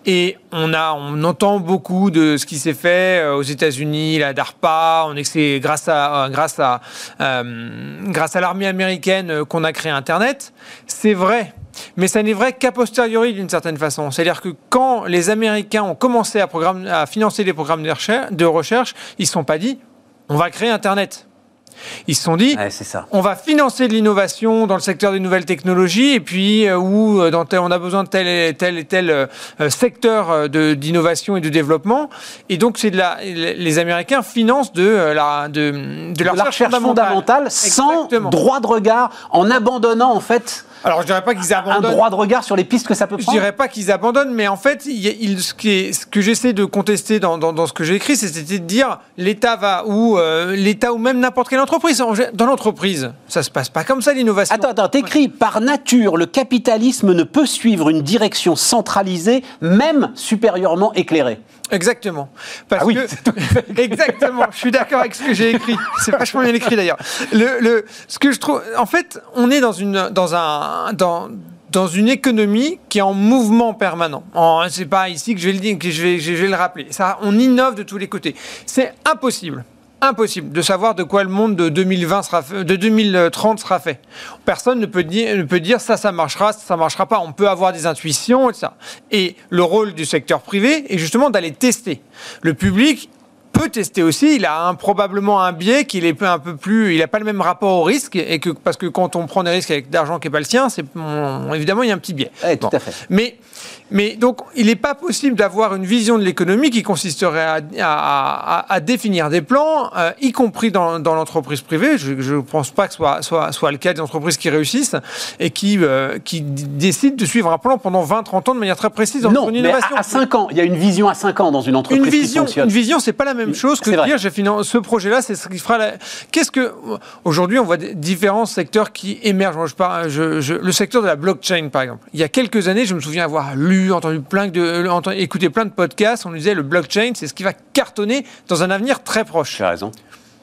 Et on, a, on entend beaucoup de ce qui s'est fait euh, aux États-Unis, la DARPA. On grâce à, euh, grâce à, euh, grâce à l'armée américaine qu'on a créé Internet. C'est vrai. Mais ça n'est vrai qu'a posteriori d'une certaine façon. C'est-à-dire que quand les Américains ont commencé à, financer des programmes de recherche ils ne se sont pas dit on va créer Internet. Ils se sont dit, on va financer de l'innovation dans le secteur des nouvelles technologies et puis euh, où euh, on a besoin de tel et tel et tel euh, secteur d'innovation et de développement. Et donc c'est de la, les Américains financent de la de, de, la recherche fondamentale, sans droit de regard, en abandonnant en fait alors, je dirais pas qu'ils abandonnent. Un droit de regard sur les pistes que ça peut prendre Je dirais pas qu'ils abandonnent, mais en fait, il, ce, qui ce, que j'essaie de contester dans, dans, ce que j'ai écrit, c'était de dire l'État va ou l'État ou même n'importe quelle entreprise. Dans l'entreprise, ça se passe pas comme ça l'innovation. Attends, attends, t'écris par nature, le capitalisme ne peut suivre une direction centralisée, même supérieurement éclairée. Exactement. Parce ah oui, que, exactement. Je suis d'accord avec ce que j'ai écrit. C'est vachement bien écrit d'ailleurs. Le, le, ce que je trouve, en fait, on est dans une, dans un, dans une économie qui est en mouvement permanent. C'est pas ici que je vais le dire, que je vais, le rappeler. Ça, on innove de tous les côtés. C'est impossible impossible de savoir de quoi le monde de 2020 sera fait, de 2030 sera fait. Personne ne peut dire, ne peut dire ça, ça marchera, ça, ça marchera pas. On peut avoir des intuitions et ça. Et le rôle du secteur privé est justement d'aller tester. Le public peut tester aussi. Il a probablement un biais qu'il est un peu plus, il n'a pas le même rapport au risque et que parce que quand on prend des risques avec d'argent qui n'est pas le sien, c'est évidemment il y a un petit biais. tout à fait. Mais mais donc, il n'est pas possible d'avoir une vision de l'économie qui consisterait à, définir des plans, euh, y compris dans, l'entreprise privée. Je ne pense pas que ce soit, soit, soit, le cas des entreprises qui réussissent et qui, euh, qui décident de suivre un plan pendant 20-30 ans de manière très précise dans non, une innovation. Mais à, 5 ans, il y a une vision à 5 ans dans une entreprise une vision, qui fonctionne. Une vision, c'est pas la même chose que de dire j'ai ce projet-là, c'est ce qui fera. La... Qu'est-ce que aujourd'hui on voit différents secteurs qui émergent. Moi, je parle, je, le secteur de la blockchain, par exemple. Il y a quelques années, je me souviens avoir lu entendu plein de, entendu, écouté plein de podcasts. On nous disait le blockchain, c'est ce qui va cartonner dans un avenir très proche. Tu as raison.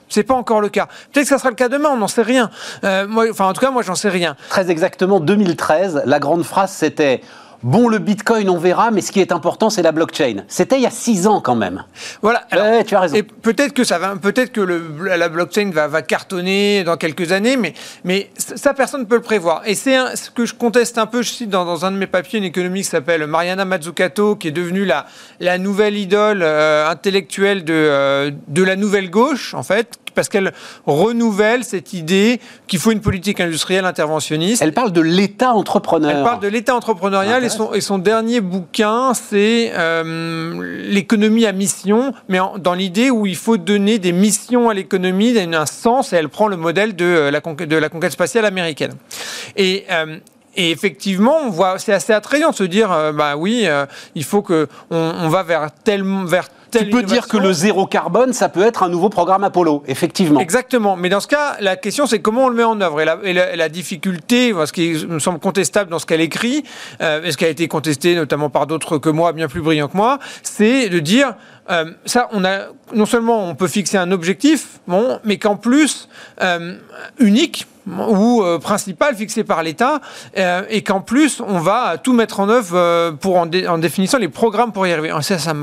C'est pas encore le cas. Peut-être que ça sera le cas demain, on n'en sait rien. Euh, moi, enfin, en tout cas, moi, j'en sais rien. Très exactement, 2013, la grande phrase, c'était Bon, le Bitcoin, on verra, mais ce qui est important, c'est la blockchain. C'était il y a six ans quand même. Voilà. tu as raison. Et peut-être que ça va, peut-être que le, la blockchain va, va, cartonner dans quelques années, mais, mais ça, personne ne peut le prévoir. Et c'est ce que je conteste un peu. Je cite dans, dans un de mes papiers une économiste qui s'appelle Mariana Mazzucato, qui est devenue la, la nouvelle idole euh, intellectuelle de, euh, de la nouvelle gauche, en fait, parce qu'elle renouvelle cette idée qu'il faut une politique industrielle interventionniste. Elle parle de l'État entrepreneur. Elle parle de l'État entrepreneurial et son, et son, dernier bouquin, c'est euh, l'économie à mission, mais dans l'idée où il faut donner des missions à l'économie, un sens, et elle prend le modèle de euh, la, conquête, de la conquête spatiale américaine. Et, euh, et effectivement, on voit, c'est assez attrayant de se dire, bah oui, il faut que on, va vers tel, vers tu peux dire que le zéro carbone, ça peut être un nouveau programme Apollo, effectivement. Exactement. Mais dans ce cas, la question, c'est comment on le met en œuvre. Et la, difficulté, ce qui me semble contestable dans ce qu'elle écrit, euh, et ce qui a été contesté notamment par d'autres que moi, bien plus brillants que moi, c'est de dire euh, ça, on a non seulement on peut fixer un objectif, bon, mais qu'en plus euh, unique ou euh, principal fixé par l'État, et qu'en plus on va tout mettre en œuvre pour en, définissant les programmes pour y arriver. Ça, ça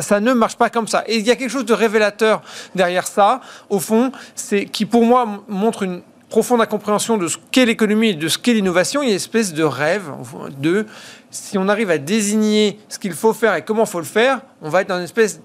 ça, ne marche pas comme ça. Et il y a quelque chose de révélateur derrière ça, au fond, qui pour moi montre une profonde incompréhension de ce qu'est l'économie et de ce qu'est l'innovation. Il y a une espèce de rêve de si on arrive à désigner ce qu'il faut faire et comment il faut le faire, on va être dans une espèce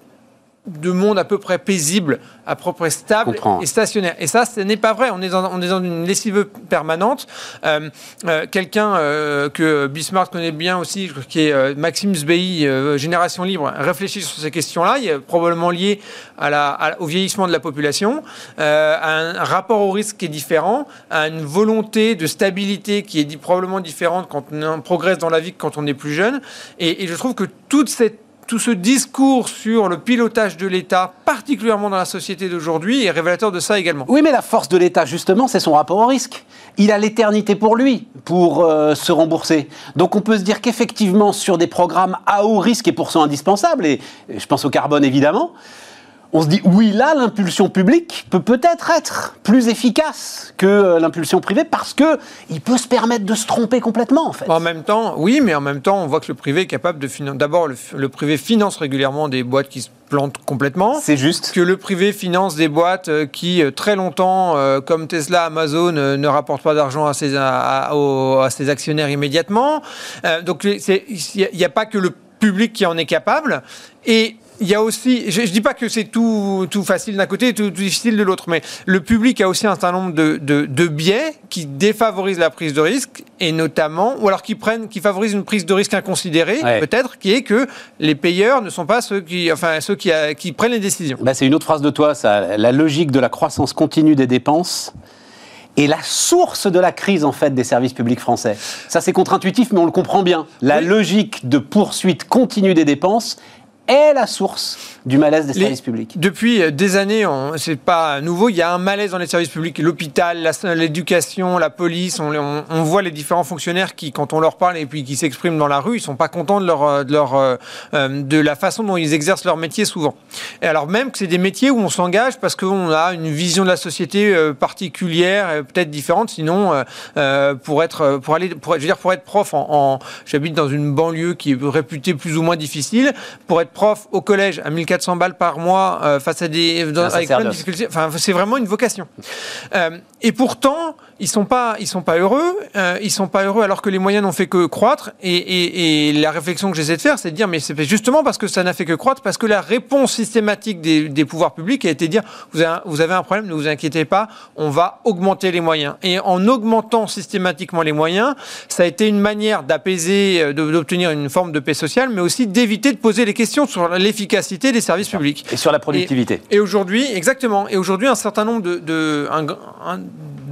de monde à peu près paisible, à peu près stable et stationnaire. Et ça, ce n'est pas vrai. On est dans, on est dans une lessive permanente. Euh, euh, quelqu'un euh, que Bismarck connaît bien aussi, qui est Maxime Zbei, Génération Libre, réfléchit sur ces questions-là. Il est probablement lié à la, au vieillissement de la population, à un rapport au risque qui est différent, à une volonté de stabilité qui est probablement différente quand on progresse dans la vie que quand on est plus jeune. Et, et je trouve que toute cette tout ce discours sur le pilotage de l'État, particulièrement dans la société d'aujourd'hui, est révélateur de ça également. Oui, mais la force de l'État, justement, c'est son rapport au risque. Il a l'éternité pour lui, pour euh, se rembourser. Donc on peut se dire qu'effectivement, sur des programmes à haut risque et pourtant indispensables, et je pense au carbone évidemment, on se dit oui, là, l'impulsion publique peut peut-être être plus efficace que euh, l'impulsion privée parce que il peut se permettre de se tromper complètement, en fait. En même temps, oui, mais en même temps, on voit que le privé est capable de financer. D'abord, le, privé finance régulièrement des boîtes qui se plantent complètement. C'est juste. Que le privé finance des boîtes euh, qui, euh, très longtemps, comme Tesla, Amazon, ne rapportent pas d'argent à ses, à, ses actionnaires immédiatement. donc, il n'y a, a pas que le public qui en est capable. Et il y a aussi, je ne dis pas que c'est tout, tout facile d'un côté et tout, difficile de l'autre, mais le public a aussi un certain nombre de, de, biais qui défavorisent la prise de risque et notamment, ou alors qui prennent, qui favorisent une prise de risque inconsidérée, peut-être, qui est que les payeurs ne sont pas ceux qui, enfin, ceux qui, qui prennent les décisions. Bah, c'est une autre phrase de toi, ça. La logique de la croissance continue des dépenses est la source de la crise en fait des services publics français. Ça c'est contre-intuitif mais on le comprend bien. La logique de poursuite continue des dépenses est la source du malaise des services publics. Depuis euh, des années, c'est pas nouveau, il y a un malaise dans les services publics, l'hôpital, l'éducation, la police, on, on, voit les différents fonctionnaires qui, quand on leur parle et puis qui s'expriment dans la rue, ils sont pas contents de leur, euh, de leur, euh, de la façon dont ils exercent leur métier souvent. Et alors même que c'est des métiers où on s'engage parce qu'on a une vision de la société particulière, peut-être différente, sinon pour être, pour aller, pour, je veux dire pour être prof, en, j'habite dans une banlieue qui est réputée plus ou moins difficile, pour être prof au collège à 1400 balles par mois euh, face à des avec plein de difficultés. Enfin, c'est vraiment une vocation. Euh, et pourtant, ils sont pas, ils sont pas heureux. Euh, ils sont pas heureux alors que les moyens n'ont fait que croître. Et, et, et la réflexion que j'essaie de faire, c'est de dire, mais c'est justement parce que ça n'a fait que croître, parce que la réponse systématique des, des pouvoirs publics a été de dire, vous avez, vous avez un problème, ne vous inquiétez pas, on va augmenter les moyens. Et en augmentant systématiquement les moyens, ça a été une manière d'apaiser, euh, d'obtenir une forme de paix sociale, mais aussi d'éviter de poser les questions sur l'efficacité des services publics. Et sur la productivité. Et, aujourd'hui, exactement. Et aujourd'hui, un certain nombre de, de un,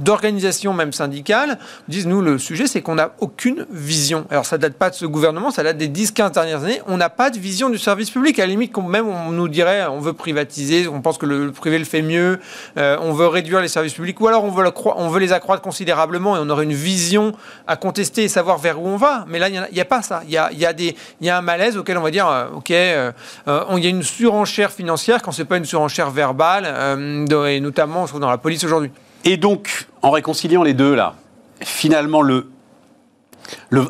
d'organisations même syndicales disent nous le sujet c'est qu'on n'a aucune vision. Alors ça date pas de ce gouvernement, ça date des 10-15 dernières années. On n'a pas de vision du service public. À la limite, même on nous dirait on veut privatiser, on pense que le, privé le fait mieux, euh, on veut réduire les services publics ou alors on veut, les accroître considérablement et on aurait une vision à contester et savoir vers où on va. Mais là, il n'y a, pas ça. Il y a, un malaise auquel on va dire euh, ok, euh, il y a une surenchère financière quand c'est pas une surenchère verbale, et notamment dans la police aujourd'hui. Et donc, en réconciliant les deux, là, finalement, le,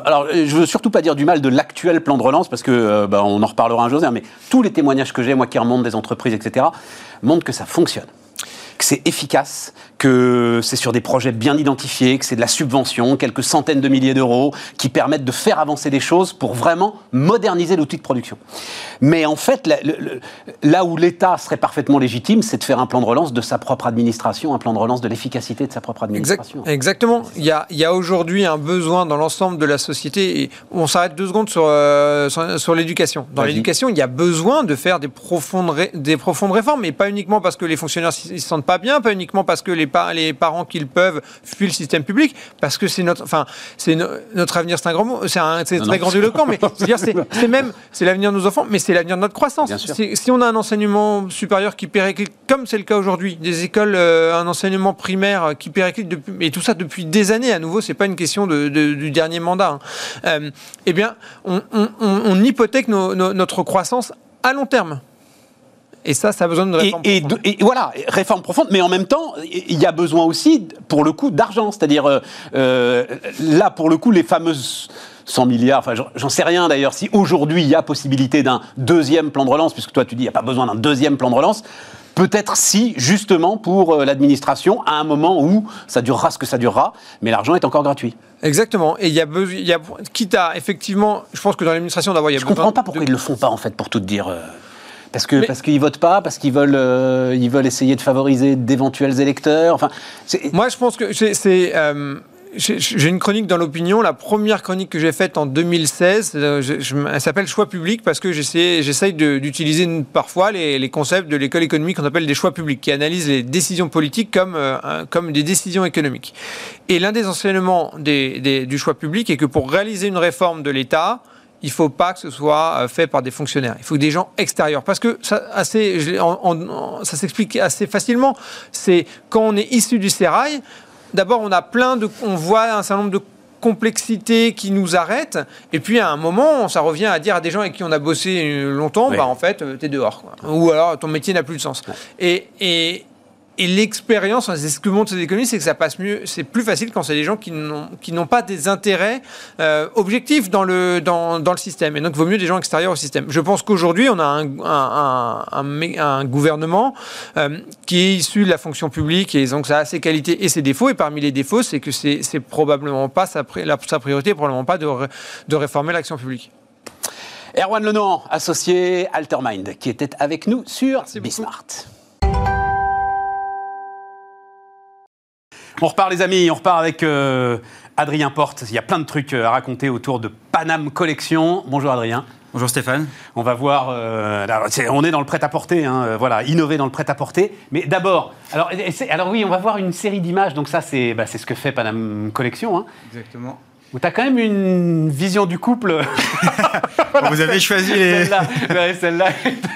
alors, je veux surtout pas dire du mal de l'actuel plan de relance parce que euh, bah, on en reparlera un jour, mais tous les témoignages que j'ai, moi qui remonte des entreprises, etc., montrent que ça fonctionne, que c'est efficace, que c'est sur des projets bien identifiés, que c'est de la subvention, quelques centaines de milliers d'euros, qui permettent de faire avancer des choses pour vraiment moderniser l'outil de production. Mais en fait, là, où l'État serait parfaitement légitime, c'est de faire un plan de relance de sa propre administration, un plan de relance de l'efficacité de sa propre administration. exactement. Il y a, aujourd'hui un besoin dans l'ensemble de la société, et on s'arrête deux secondes sur, euh, sur, l'éducation. Dans l'éducation, il y a besoin de faire des profondes, des profondes réformes, mais pas uniquement parce que les fonctionnaires ne se sentent pas bien, pas uniquement parce que les les parents qu'ils peuvent fuient le système public parce que c'est notre, enfin, c'est notre avenir, c'est un grand mot, c'est un, très grand grandiloquent, mais c'est même, c'est l'avenir de nos enfants, mais c'est l'avenir de notre croissance. Si on a un enseignement supérieur qui périclite, comme c'est le cas aujourd'hui, des écoles, euh, un enseignement primaire qui périclite depuis, et tout ça depuis des années, à nouveau, c'est pas une question de, du dernier mandat. Hein. Euh, eh bien, on, hypothèque notre croissance à long terme. Et ça, ça a besoin de réforme et, et, voilà, réforme profonde, mais en même temps, il y a besoin aussi, pour le coup, d'argent. C'est-à-dire, euh, euh, là, pour le coup, les fameuses 100 milliards, enfin, j'en sais rien d'ailleurs, si aujourd'hui il y a possibilité d'un deuxième plan de relance, puisque toi tu dis qu'il n'y a pas besoin d'un deuxième plan de relance, Peut-être si, justement, pour euh, l'administration, à un moment où ça durera ce que ça durera, mais l'argent est encore gratuit. Exactement. Et il y a besoin, quitte à, effectivement, je pense que dans l'administration d'abord, il y a Je ne comprends pas pourquoi ils ne le font pas, en fait, pour tout dire. Parce que parce qu'ils votent pas, parce qu'ils veulent euh, ils veulent essayer de favoriser d'éventuels électeurs. Enfin, moi je pense que c'est euh, j'ai une chronique dans l'opinion. La première chronique que j'ai faite en 2016, euh, elle s'appelle Choix publics parce que j'essaye d'utiliser parfois les, les, concepts de l'école économique qu'on appelle des choix publics, qui analysent les décisions politiques comme, comme des décisions économiques. Et l'un des enseignements des, des, du choix public est que pour réaliser une réforme de l'État, il ne faut pas que ce soit euh, fait par des fonctionnaires. Il faut des gens extérieurs. Parce que ça, assez, ça s'explique assez facilement. C'est quand on est issu du sérail, d'abord on a plein de, on voit un certain nombre de complexités qui nous arrêtent. Et puis à un moment, ça revient à dire à des gens avec qui on a bossé longtemps, bah en fait, euh, t'es dehors. Ou alors ton métier n'a plus de sens. Et, et, et l'expérience, c'est ce que montrent ces économies, c'est que ça passe mieux, c'est plus facile quand c'est des gens qui n'ont, pas des intérêts euh, objectifs dans le, dans, dans, le système. Et donc, il vaut mieux des gens extérieurs au système. Je pense qu'aujourd'hui, on a un, un, un, un gouvernement euh, qui est issu de la fonction publique et donc ça a ses qualités et ses défauts. Et parmi les défauts, c'est que c'est, probablement pas sa, la, sa priorité, probablement pas de, de réformer l'action publique. Erwan Lenoir, associé Altermind, qui était avec nous sur Bismart. On repart les amis, on repart avec euh, Adrien Porte. Il y a plein de trucs euh, à raconter autour de Panam Collection. Bonjour Adrien. Bonjour Stéphane. On va voir. Euh, on est dans le prêt-à-porter, hein, voilà, innover dans le prêt-à-porter. Mais d'abord, alors, alors oui, on va voir une série d'images. Donc ça, c'est bah, ce que fait Panam Collection. Hein. Exactement. Où tu as quand même une vision du couple. Vous avez choisi les. Celle-là.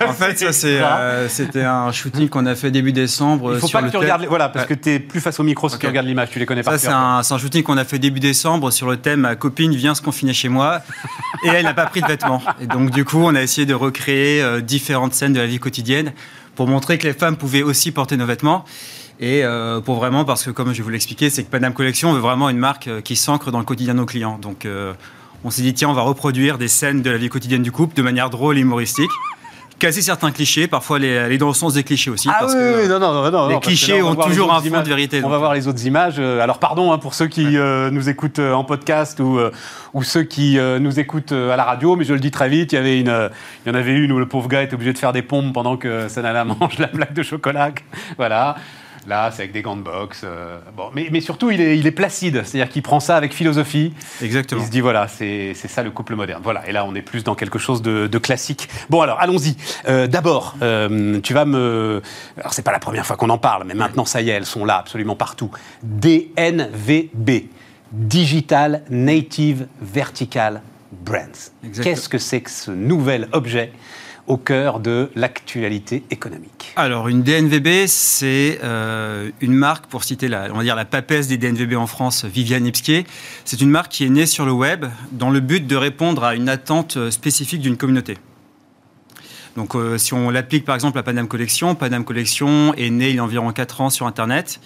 en fait, ça, euh, c'était un shooting qu'on a fait début décembre. Il faut pas que tu regardes. Voilà, parce que tu es plus face au micro si tu regardes l'image, tu les connais pas. Ça, c'est un, shooting qu'on a fait début décembre sur le thème Ma copine vient se confiner chez moi et elle n'a pas pris de vêtements. Et donc, du coup, on a essayé de recréer euh, différentes scènes de la vie quotidienne pour montrer que les femmes pouvaient aussi porter nos vêtements. Et euh, pour vraiment, parce que comme je vous l'expliquais, c'est que Panam Collection veut vraiment une marque euh, qui s'ancre dans le quotidien de nos clients. Donc euh, on s'est dit, tiens, on va reproduire des scènes de la vie quotidienne du couple de manière drôle et humoristique. casser certains clichés, parfois aller, dans le sens des clichés aussi. Ah parce oui, que, non, non, non, les clichés ont toujours un fond de vérité. On va voir les autres images. Alors pardon hein, pour ceux qui euh, nous écoutent en podcast ou, ou ceux qui nous écoutent à la radio, mais je le dis très vite, il y, avait une, il y en avait une où le pauvre gars était obligé de faire des pompes pendant que Sanala mange la blague de chocolat. voilà. Là, c'est avec des gants de boxe. Euh, bon, mais, mais, surtout, il est, il est placide. C'est-à-dire qu'il prend ça avec philosophie. Exactement. Il se dit, voilà, c'est ça le couple moderne. Voilà. Et là, on est plus dans quelque chose de, de classique. Bon, alors, allons-y. Euh, D'abord, euh, tu vas me. Alors, c'est pas la première fois qu'on en parle, mais maintenant, ça y est, elles sont là, absolument partout. DNVB. Digital Native Vertical Brands. Qu'est-ce que c'est que ce nouvel objet? Au cœur de l'actualité économique Alors, une DNVB, c'est euh, une marque, pour citer la, on va dire la papesse des DNVB en France, Viviane Ipskier. C'est une marque qui est née sur le web dans le but de répondre à une attente spécifique d'une communauté. Donc, euh, si on l'applique par exemple à Panam Collection, Panam Collection est né il y a environ 4 ans sur Internet.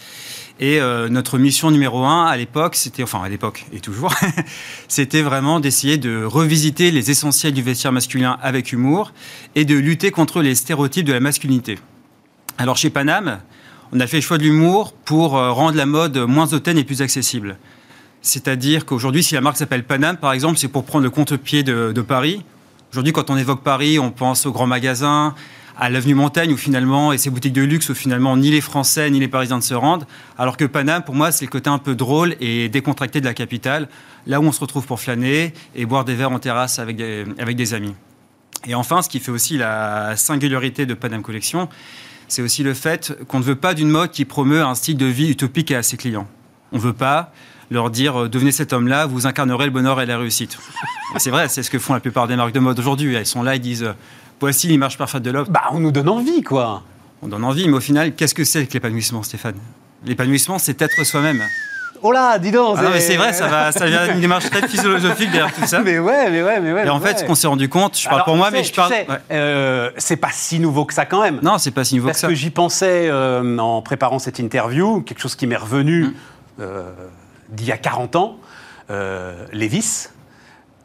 Et euh, notre mission numéro un à l'époque, c'était, enfin à l'époque et toujours, c'était vraiment d'essayer de revisiter les essentiels du vestiaire masculin avec humour et de lutter contre les stéréotypes de la masculinité. Alors chez Panam, on a fait le choix de l'humour pour euh, rendre la mode moins hautaine et plus accessible. C'est-à-dire qu'aujourd'hui, si la marque s'appelle Panam, par exemple, c'est pour prendre le contre-pied de Paris. Aujourd'hui, quand on évoque Paris, on pense aux grands magasins, à l'avenue Montagne, où finalement, et ces boutiques de luxe, où finalement ni les Français ni les Parisiens ne se rendent. Alors que Paname, pour moi, c'est le côté un peu drôle et décontracté de la capitale, là où on se retrouve pour flâner et boire des verres en terrasse avec des, avec des amis. Et enfin, ce qui fait aussi la singularité de Paname Collection, c'est aussi le fait qu'on ne veut pas d'une mode qui promeut un style de vie utopique à ses clients. On ne veut pas leur dire euh, devenez cet homme-là, vous incarnerez le bonheur et la réussite. c'est vrai, c'est ce que font la plupart des marques de mode aujourd'hui. Elles sont là, ils disent voici l'image parfaite de l'homme. Bah, on nous donne envie, quoi. On donne envie, mais au final, qu'est-ce que c'est que l'épanouissement, Stéphane? L'épanouissement, c'est être soi-même. Oh là, dis donc ah c'est vrai, ça, va, ça vient d'une démarche très philosophique derrière tout ça. Mais ouais, mais ouais, mais ouais. Et en fait, ce qu'on s'est rendu compte, je parle pour moi, mais je parle. Euh, c'est pas si nouveau que ça quand même. Non, c'est pas si nouveau que ça. Parce que j'y pensais euh, en préparant cette interview, quelque chose qui m'est revenu hum. euh, d'il y a 40 ans. Lévis,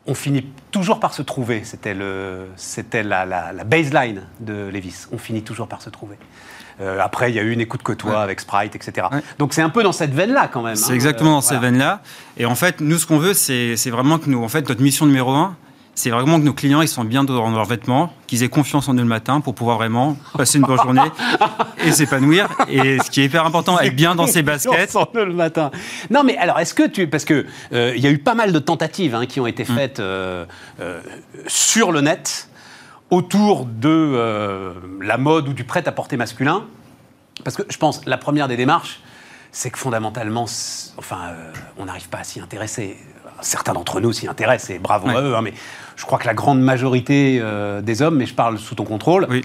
on finit toujours par se trouver. C'était, le, c'était la, baseline de Levis. On finit toujours par se trouver. Euh, après, il y a eu une écoute que toi avec Sprite, etc. Donc c'est un peu dans cette veine-là quand même. C'est hein. exactement dans cette veine-là. Et en fait, nous, ce qu'on veut, c'est, c'est vraiment que nous, en fait, notre mission numéro un, c'est vraiment que nos clients ils sont bien dans leurs vêtements, qu'ils aient confiance en eux le matin pour pouvoir vraiment passer une bonne journée et s'épanouir. Et ce qui est hyper important, être bien dans ses baskets. En eux le matin. Non, mais alors, est-ce que tu. Parce qu'il euh, il y a eu pas mal de tentatives hein, qui ont été mm. faites euh, euh, sur le net autour de la mode ou du prêt-à-porter masculin. Parce que je pense, la première des démarches, c'est que fondamentalement, enfin, on n'arrive pas à s'y intéresser certains d'entre nous s'y intéressent et bravo à eux, hein, mais je crois que la grande majorité euh, des hommes, mais je parle sous ton contrôle, oui.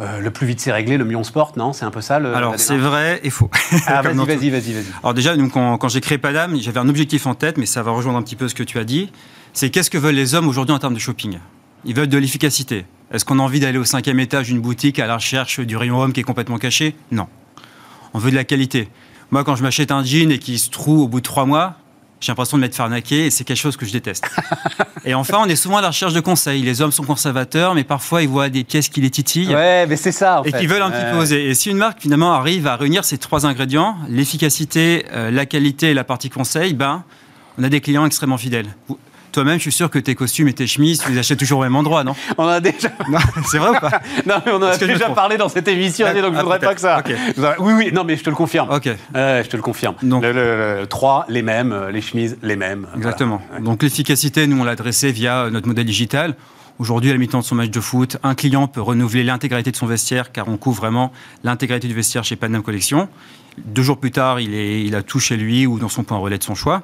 Euh, le plus vite c'est réglé, le mieux on se porte, non? C'est un peu ça le. Alors c'est vrai et faux. Ah, vas-y, vas-y, vas-y, vas-y. Alors déjà, quand, quand j'ai créé Padam, j'avais un objectif en tête, mais ça va rejoindre un petit peu ce que tu as dit. C'est qu'est-ce que veulent les hommes aujourd'hui en termes de shopping? Ils veulent de l'efficacité. Est-ce qu'on a envie d'aller au cinquième étage d'une boutique à la recherche du rayon homme qui est complètement caché? Non. On veut de la qualité. Moi, quand je m'achète un jean et qu'il se trouve au bout de trois mois, j'ai l'impression de m'être fait arnaquer et c'est quelque chose que je déteste. et enfin, on est souvent à la recherche de conseils. Les hommes sont conservateurs, mais parfois ils voient des pièces qui les titillent. Ouais, mais c'est ça. En et qui veulent un petit peu oser. Et si une marque finalement arrive à réunir ces trois ingrédients, l'efficacité, euh, la qualité et la partie conseil, ben, on a des clients extrêmement fidèles. Toi-même, je suis sûr que tes costumes et tes chemises, tu les achètes toujours au même endroit, non? On a déjà. C'est vrai ou pas? Non, mais on en a déjà parlé dans cette émission, donc je ne voudrais pas que ça. Oui, oui, non, mais je te le confirme. Ok. je te le confirme. Donc, le, 3, les mêmes, euh, les chemises, les mêmes. Exactement. Donc l'efficacité, nous, on l'a adressée via euh, notre modèle digital. Aujourd'hui, à la mi-temps de son match de foot, un client peut renouveler l'intégralité de son vestiaire, car on couvre vraiment l'intégralité du vestiaire chez Panam Collection. Deux jours plus tard, il, est, il a tout chez lui ou dans son point relais de son choix.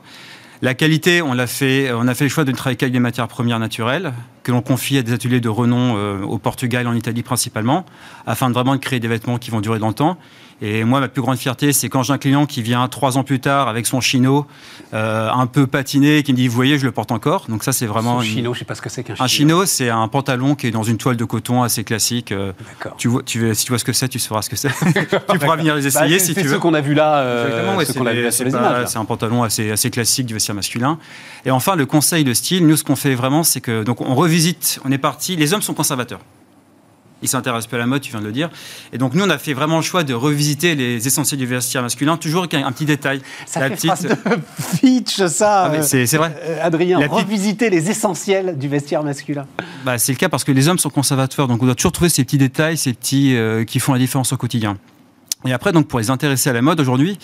La qualité, fait, on a fait le choix de ne travailler qu'avec des matières premières naturelles, que l'on confie à des ateliers de renom euh, au Portugal, en Italie principalement, afin de vraiment créer des vêtements qui vont durer dans le temps. Et moi, ma plus grande fierté, c'est quand j'ai un client qui vient trois ans plus tard avec son chino euh, un peu patiné, qui me dit, vous voyez, je le porte encore. Donc ça, c'est vraiment... Son chino, je sais pas ce que c'est qu'un chino. Un chino, c'est un pantalon qui est dans une toile de coton assez classique. Euh, tu vois, tu, si tu vois ce que c'est, tu sauras ce que c'est. tu pourras venir les essayer bah, si tu veux. C'est ce qu'on a vu là. Euh, c'est un pantalon assez, assez classique du vestiaire masculin. Et enfin, le conseil de style, nous, ce qu'on fait vraiment, c'est que donc on revisite, on est parti. Les hommes sont conservateurs. Il s'intéresse peu à la mode, tu viens de le dire. Et donc, nous, on a fait vraiment le choix de revisiter les essentiels du vestiaire masculin, toujours avec un, petit détail. Ça la fait petite... de Fitch, ça. Ah, c'est vrai. Adrien, revisiter les essentiels du vestiaire masculin. Bah, c'est le cas parce que les hommes sont conservateurs, donc on doit toujours trouver ces petits détails, ces petits qui font la différence au quotidien. Et après, donc, pour les intéresser à la mode aujourd'hui,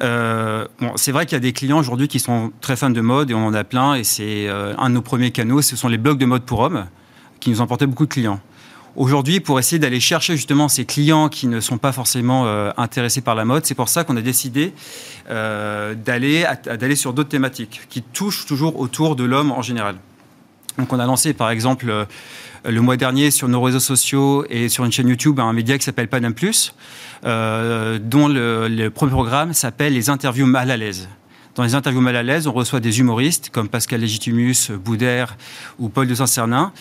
euh, bon, c'est vrai qu'il y a des clients aujourd'hui qui sont très fans de mode et on en a plein. Et c'est euh, un de nos premiers canaux, ce sont les blogs de mode pour hommes qui nous ont beaucoup de clients. Aujourd'hui, pour essayer d'aller chercher justement ces clients qui ne sont pas forcément euh, intéressés par la mode, c'est pour ça qu'on a décidé d'aller d'aller sur d'autres thématiques qui touchent toujours autour de l'homme en général. Donc, on a lancé par exemple le mois dernier sur nos réseaux sociaux et sur une chaîne YouTube un média qui s'appelle Panam Plus, euh, dont le, premier programme s'appelle les interviews mal à l'aise. Dans les interviews mal à l'aise, on reçoit des humoristes comme Pascal Légitimus, Boudère ou Paul de Saint-Cernin.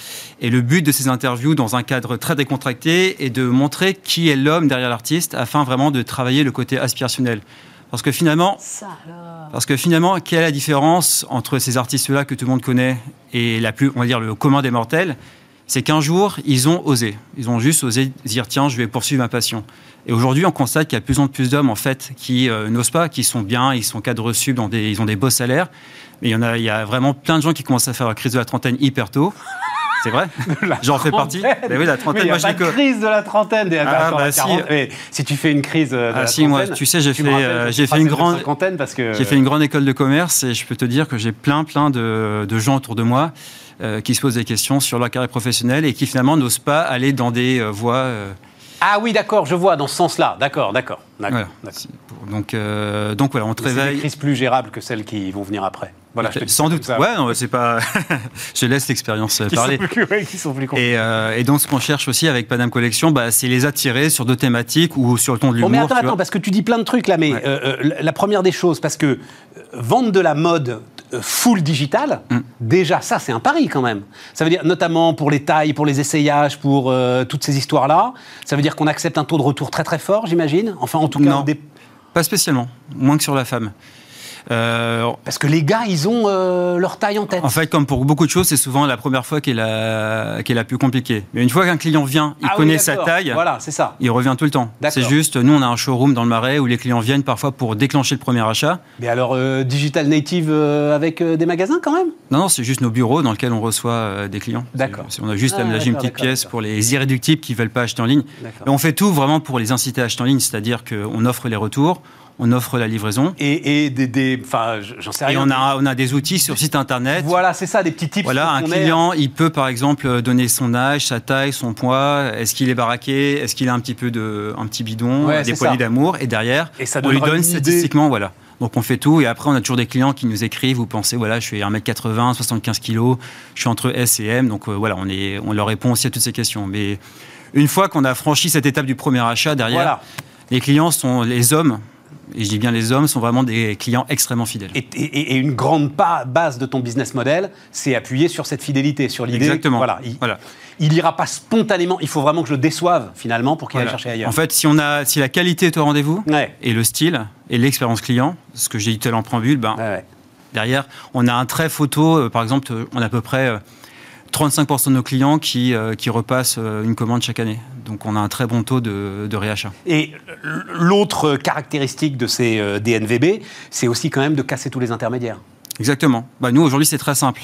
Et le but de ces interviews, dans un cadre très décontracté, est de montrer qui est l'homme derrière l'artiste afin vraiment de travailler le côté aspirationnel. Parce que finalement, parce que finalement, quelle est la différence entre ces artistes-là que tout le monde connaît et la plus, on va dire, le commun des mortels c'est qu'un jour, ils ont osé. Ils ont juste osé dire tiens, je vais poursuivre ma passion. Et aujourd'hui, on constate qu'il y a de plus en plus d'hommes en fait qui euh, n'osent pas, qui sont bien, ils sont cadres sub, dans des, ils ont des beaux salaires. Mais il y en a, il y a vraiment plein de gens qui commencent à faire la crise de la trentaine hyper tôt. C'est vrai? J'en fais partie. Mais oui, la trentaine, moi, pas de crise de la trentaine. Ah, bah, si. si tu fais une crise de ah, la si, moi, tu sais, j'ai fait, euh, j'ai fait une grande, parce que j'ai fait une grande école de commerce et je peux te dire que j'ai plein, plein de, de gens autour de moi euh, qui se posent des questions sur leur carrière professionnelle et qui finalement n'osent pas aller dans des euh, voies. Euh, ah oui, d'accord, je vois, dans ce sens-là. D'accord, d'accord. Donc, donc voilà, on travaille. des crises plus gérables que celles qui vont venir après. Voilà, Sans doute. Ouais, non, c'est pas. je laisse l'expérience parler. qui sont plus et, et, donc, ce qu'on cherche aussi avec Panam Collection, bah, c'est les attirer sur deux thématiques ou sur le ton de l'humour. mais attends, attends, parce que tu dis plein de trucs là, mais la première des choses, parce que vendre de la mode euh, full digital, mm. déjà ça c'est un pari quand même. Ça veut dire notamment pour les tailles, pour les essayages, pour euh, toutes ces histoires-là, ça veut dire qu'on accepte un taux de retour très très fort, j'imagine. Enfin en tout cas, des... pas spécialement, moins que sur la femme. Euh, Parce que les gars, ils ont euh, leur taille en tête. En fait, comme pour beaucoup de choses, c'est souvent la première fois qui est la, qui est la plus compliquée. Mais une fois qu'un client vient, il ah connaît sa taille. Voilà, c'est ça. Il revient tout le temps. C'est juste, nous, on a un showroom dans le Marais où les clients viennent parfois pour déclencher le premier achat. Mais alors, euh, digital native avec des magasins quand même? Non, non, c'est juste nos bureaux dans lesquels on reçoit des clients. D'accord. On a juste ah, aménagé une petite pièce pour les irréductibles qui ne veulent pas acheter en ligne. Et on fait tout vraiment pour les inciter à acheter en ligne, c'est-à-dire qu'on offre les retours on offre la livraison. Et, des, enfin, j'en sais rien. Et on a, on a des outils sur site internet. Voilà, c'est ça, des petits tips. Voilà, un client, il peut par exemple donner son âge, sa taille, son poids. Est-ce qu'il est baraqué? Est-ce qu'il a un petit peu de, un petit bidon, des poignées d'amour? Et derrière, on lui donne statistiquement, voilà. Donc on fait tout et après on a toujours des clients qui nous écrivent, vous pensez voilà, je suis 1m80, 75 kg, je suis entre S et M, donc euh, voilà, on, est, on leur répond aussi à toutes ces questions. Mais une fois qu'on a franchi cette étape du premier achat, derrière, les clients sont les hommes et je dis bien les hommes, sont vraiment des clients extrêmement fidèles. Et, une grande base de ton business model, c'est appuyer sur cette fidélité, sur l'idée. Exactement. Voilà. Il, voilà. il ira pas spontanément. Il faut vraiment que je le déçoive finalement pour qu'il aille chercher ailleurs. En fait, si on a, si la qualité est au rendez-vous et le style et l'expérience client, ce que j'ai dit tout à l'heure en préambule, ben, derrière, on a un trait photo. Euh, par exemple, on a à peu près 35% euh, de nos clients qui, euh, qui repassent une commande chaque année. Donc on a un très bon taux de, réachat. Et l'autre caractéristique de ces euh, DNVB, c'est aussi quand même de casser tous les intermédiaires. Exactement. Bah, nous, aujourd'hui, c'est très simple.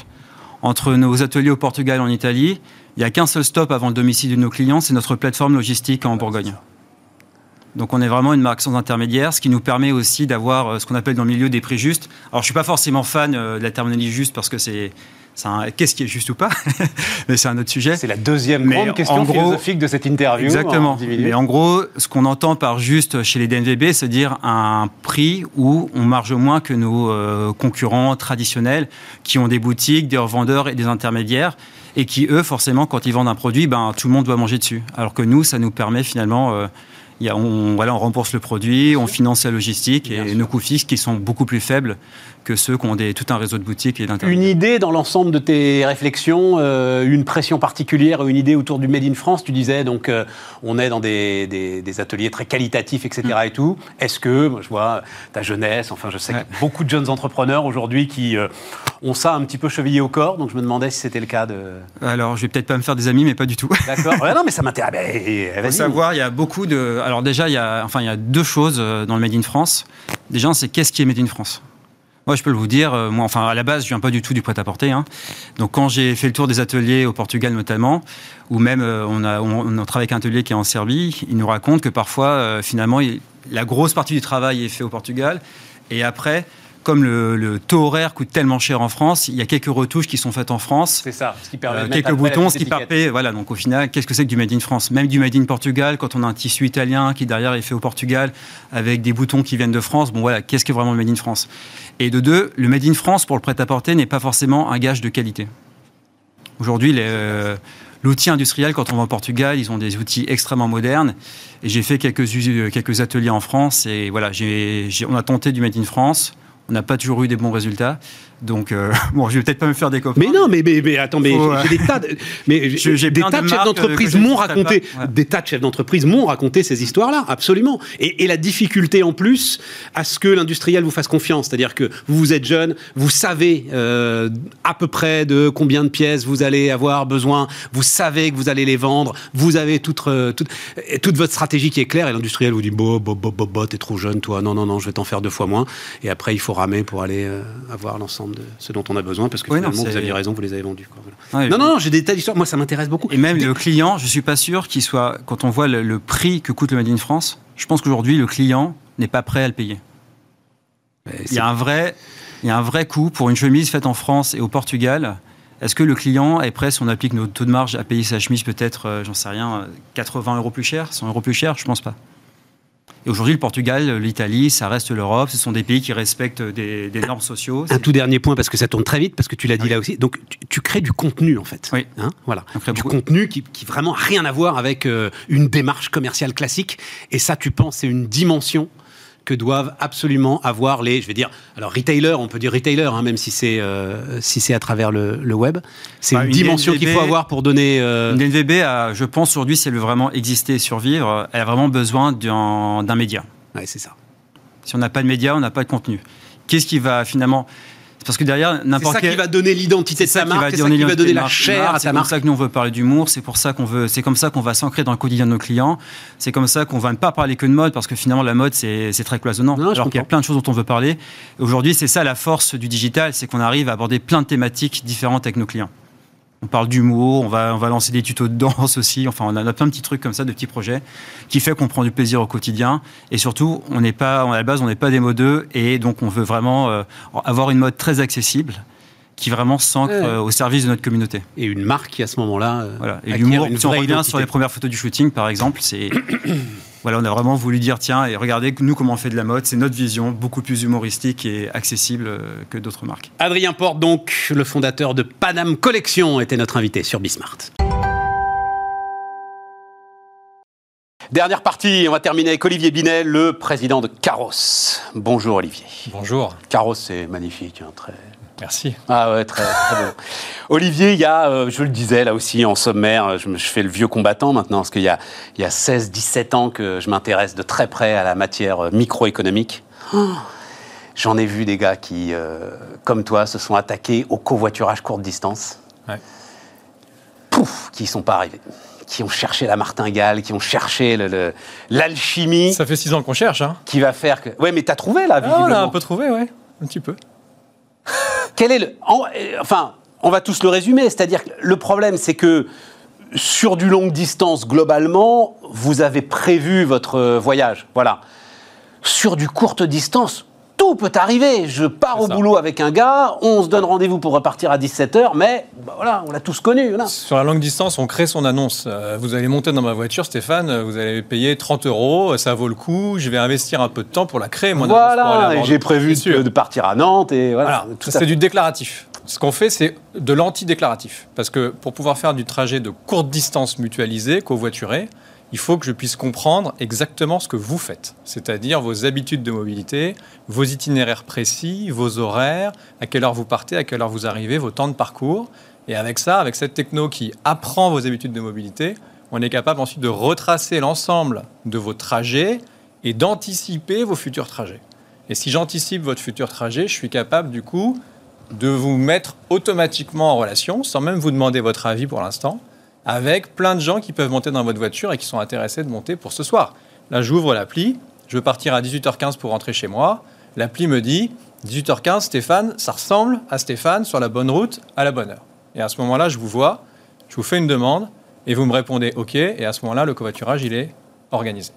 Entre nos ateliers au Portugal et en Italie, il n'y a qu'un seul stop avant le domicile de nos clients, c'est notre plateforme logistique en Bourgogne. Donc on est vraiment une marque sans intermédiaire, ce qui nous permet aussi d'avoir euh, ce qu'on appelle dans le milieu des prix justes. Alors je ne suis pas forcément fan euh, de la terminologie juste parce que c'est qu'est-ce qui est juste ou pas? Mais c'est un autre sujet. C'est la deuxième grande question philosophique de cette interview. Exactement. Mais en gros, ce qu'on entend par juste chez les DNVB, c'est dire un prix où on marge moins que nos euh, concurrents traditionnels qui ont des boutiques, des revendeurs et des intermédiaires et qui, eux, forcément, quand ils vendent un produit, ben, tout le monde doit manger dessus. Alors que nous, ça nous permet finalement... Euh, on, voilà, on rembourse le produit, on finance la logistique et nos coûts fixes qui sont beaucoup plus faibles que ceux qui ont des, tout un réseau de boutiques et Une idée dans l'ensemble de tes réflexions, euh, une pression particulière, une idée autour du Made in France Tu disais, donc, euh, on est dans des, ateliers très qualitatifs, etc. Et tout. Est-ce que, je vois ta jeunesse, enfin, je sais que beaucoup de jeunes entrepreneurs aujourd'hui qui euh, ont ça un petit peu chevillé au corps. Donc je me demandais si c'était le cas de. Alors je vais peut-être pas me faire des amis, mais pas du tout. D'accord. non, mais ça m'intéresse. Il faut savoir, il y a beaucoup de. Alors déjà, il y a, enfin, il y a deux choses dans le Made in France. Déjà, c'est qu'est-ce qui est Made in France? Moi, je peux vous dire, euh, moi, enfin, à la base, je viens pas du tout du prêt-à-porter. Hein. Donc, quand j'ai fait le tour des ateliers au Portugal notamment, ou même euh, on, a, on, travaille avec un atelier qui est en Serbie, il nous raconte que parfois, finalement, la grosse partie du travail est fait au Portugal, et après, comme le, taux horaire coûte tellement cher en France, il y a quelques retouches qui sont faites en France. C'est ça, ce qui permet euh, quelques boutons, ce qui permet, voilà. Donc au final, qu'est-ce que c'est que du made in France? Même du made in Portugal, quand on a un tissu italien qui derrière est fait au Portugal avec des boutons qui viennent de France. Bon voilà, qu'est-ce que vraiment le made in France? Et de deux, le made in France pour le prêt-à-porter n'est pas forcément un gage de qualité. Aujourd'hui, euh, l'outil industriel, quand on va au Portugal, ils ont des outils extrêmement modernes. Et j'ai fait quelques, quelques ateliers en France et voilà, on a tenté du Made in France on n'a pas toujours eu des bons résultats. Donc, euh, bon, je vais peut-être pas me faire des copains. Mais non, mais, mais, attends, mais j'ai des tas de, mais j'ai des tas de, chefs d'entreprise m'ont raconté, des tas de chefs d'entreprise m'ont raconté ces histoires-là, absolument. Et, la difficulté en plus à ce que l'industriel vous fasse confiance, c'est-à-dire que vous êtes jeune, vous savez euh, à peu près de combien de pièces vous allez avoir besoin, vous savez que vous allez les vendre, vous avez toute, euh, toute, toute votre stratégie qui est claire, et l'industriel vous dit, bo, bo, bo, bo, t'es trop jeune, toi, non, non, non, je vais t'en faire deux fois moins. Et après, il faut ramer pour aller avoir l'ensemble de ce dont on a besoin, parce que finalement, vous aviez raison, vous les avez vendus. non, non, non, j'ai des tas d'histoires. Moi, ça m'intéresse beaucoup. Et même le client, je suis pas sûr qu'il soit, quand on voit le, prix que coûte le Made in France, je pense qu'aujourd'hui, le client n'est pas prêt à le payer. Il y a un vrai, il y a un vrai coût pour une chemise faite en France et au Portugal. Est-ce que le client est prêt, si on applique nos taux de marge, à payer sa chemise peut-être, euh, j'en sais rien, 80 euros plus cher, 100 euros plus cher? Je pense pas. Et aujourd'hui, le Portugal, l'Italie, ça reste l'Europe. Ce sont des pays qui respectent des, normes sociaux. Un tout dernier point, parce que ça tourne très vite, parce que tu l'as dit là aussi. Donc, tu, crées du contenu, en fait. Oui. Hein voilà. Du contenu qui, qui vraiment rien à voir avec euh, une démarche commerciale classique. Et ça, tu penses, c'est une dimension que doivent absolument avoir les, je vais dire, alors retailer, on peut dire retailer, hein, même si c'est euh, si c'est à travers le, web. C'est bah, une, dimension qu'il faut avoir pour donner. Euh... Une DNVB, je pense aujourd'hui, si elle veut vraiment exister et survivre, elle a vraiment besoin d'un média. Ouais, c'est ça. Si on n'a pas de média, on n'a pas de contenu. Qu'est-ce qui va finalement parce que derrière, n'importe C'est ça qui va donner l'identité de sa marque, c'est ça qui va donner la chair à ta marque. C'est pour ça que nous, on veut parler d'humour, c'est pour ça qu'on veut, c'est comme ça qu'on va s'ancrer dans le quotidien de nos clients, c'est comme ça qu'on va ne pas parler que de mode, parce que finalement, la mode, c'est très cloisonnant. Non, alors qu'il y a plein de choses dont on veut parler. Aujourd'hui, c'est ça la force du digital, c'est qu'on arrive à aborder plein de thématiques différentes avec nos clients. On parle d'humour, on va, on va lancer des tutos de danse aussi. Enfin, on a plein de petits trucs comme ça, de petits projets, qui fait qu'on prend du plaisir au quotidien. Et surtout, on n'est pas, à la base, on n'est pas des modeux, et donc on veut vraiment euh, avoir une mode très accessible qui vraiment s'ancre euh, au service de notre communauté. Et une marque qui, à ce moment-là. Euh, voilà. Et l'humour, si on revient sur les premières photos du shooting, par exemple, c'est voilà, on a vraiment voulu dire tiens, et regardez nous comment on fait de la mode, c'est notre vision, beaucoup plus humoristique et accessible euh, que d'autres marques. Adrien Porte, donc, le fondateur de Panam Collection, était notre invité sur Bismart. Dernière partie, on va terminer avec Olivier Binet, le président de Caros. Bonjour Olivier. Bonjour. Caros, c'est magnifique, hein, très, Merci. Ah ouais, très, très beau. Olivier, il y a, euh, je le disais là aussi en sommaire, je, je fais le vieux combattant maintenant, parce qu'il y a, il y a 16-17 ans que je m'intéresse de très près à la matière euh, microéconomique. Oh, j'en ai vu des gars qui, euh, comme toi, se sont attaqués au covoiturage courte distance. Ouais. Pouf, qui ne sont pas arrivés qui ont cherché la martingale, qui ont cherché l'alchimie. Ça fait six ans qu'on cherche, hein. Qui va faire que. Ouais, mais t'as trouvé là, visiblement. Ah, on a un peu trouvé, ouais, un petit peu. Quel est le. enfin, on va tous le résumer, c'est-à-dire que le problème, c'est que sur du longue distance, globalement, vous avez prévu votre voyage. Voilà. Sur du courte distance, tout peut arriver. Je pars au boulot avec un gars, on se donne rendez-vous pour repartir à 17h, mais bah voilà, on l'a tous connu. Sur la longue distance, on crée son annonce. Euh, vous allez monter dans ma voiture, Stéphane, vous allez payer 30 euros, ça vaut le coup, je vais investir un peu de temps pour la créer. Mon voilà, j'ai prévu de, partir à Nantes. Et voilà, c'est du déclaratif. Ce qu'on fait, c'est de l'anti-déclaratif. Parce que pour pouvoir faire du trajet de courte distance mutualisé, covoituré, il faut que je puisse comprendre exactement ce que vous faites, c'est-à-dire vos habitudes de mobilité, vos itinéraires précis, vos horaires, à quelle heure vous partez, à quelle heure vous arrivez, vos temps de parcours. Et avec ça, avec cette techno qui apprend vos habitudes de mobilité, on est capable ensuite de retracer l'ensemble de vos trajets et d'anticiper vos futurs trajets. Et si j'anticipe votre futur trajet, je suis capable du coup de vous mettre automatiquement en relation, sans même vous demander votre avis pour l'instant, avec plein de gens qui peuvent monter dans votre voiture et qui sont intéressés de monter pour ce soir. Là, j'ouvre l'appli, je veux partir à 18h15 pour rentrer chez moi. L'appli me dit 18h15, Stéphane, ça ressemble à Stéphane sur la bonne route à la bonne heure. Et à ce moment-là, je vous vois, je vous fais une demande et vous me répondez OK. Et à ce moment-là, le covoiturage, il est organisé.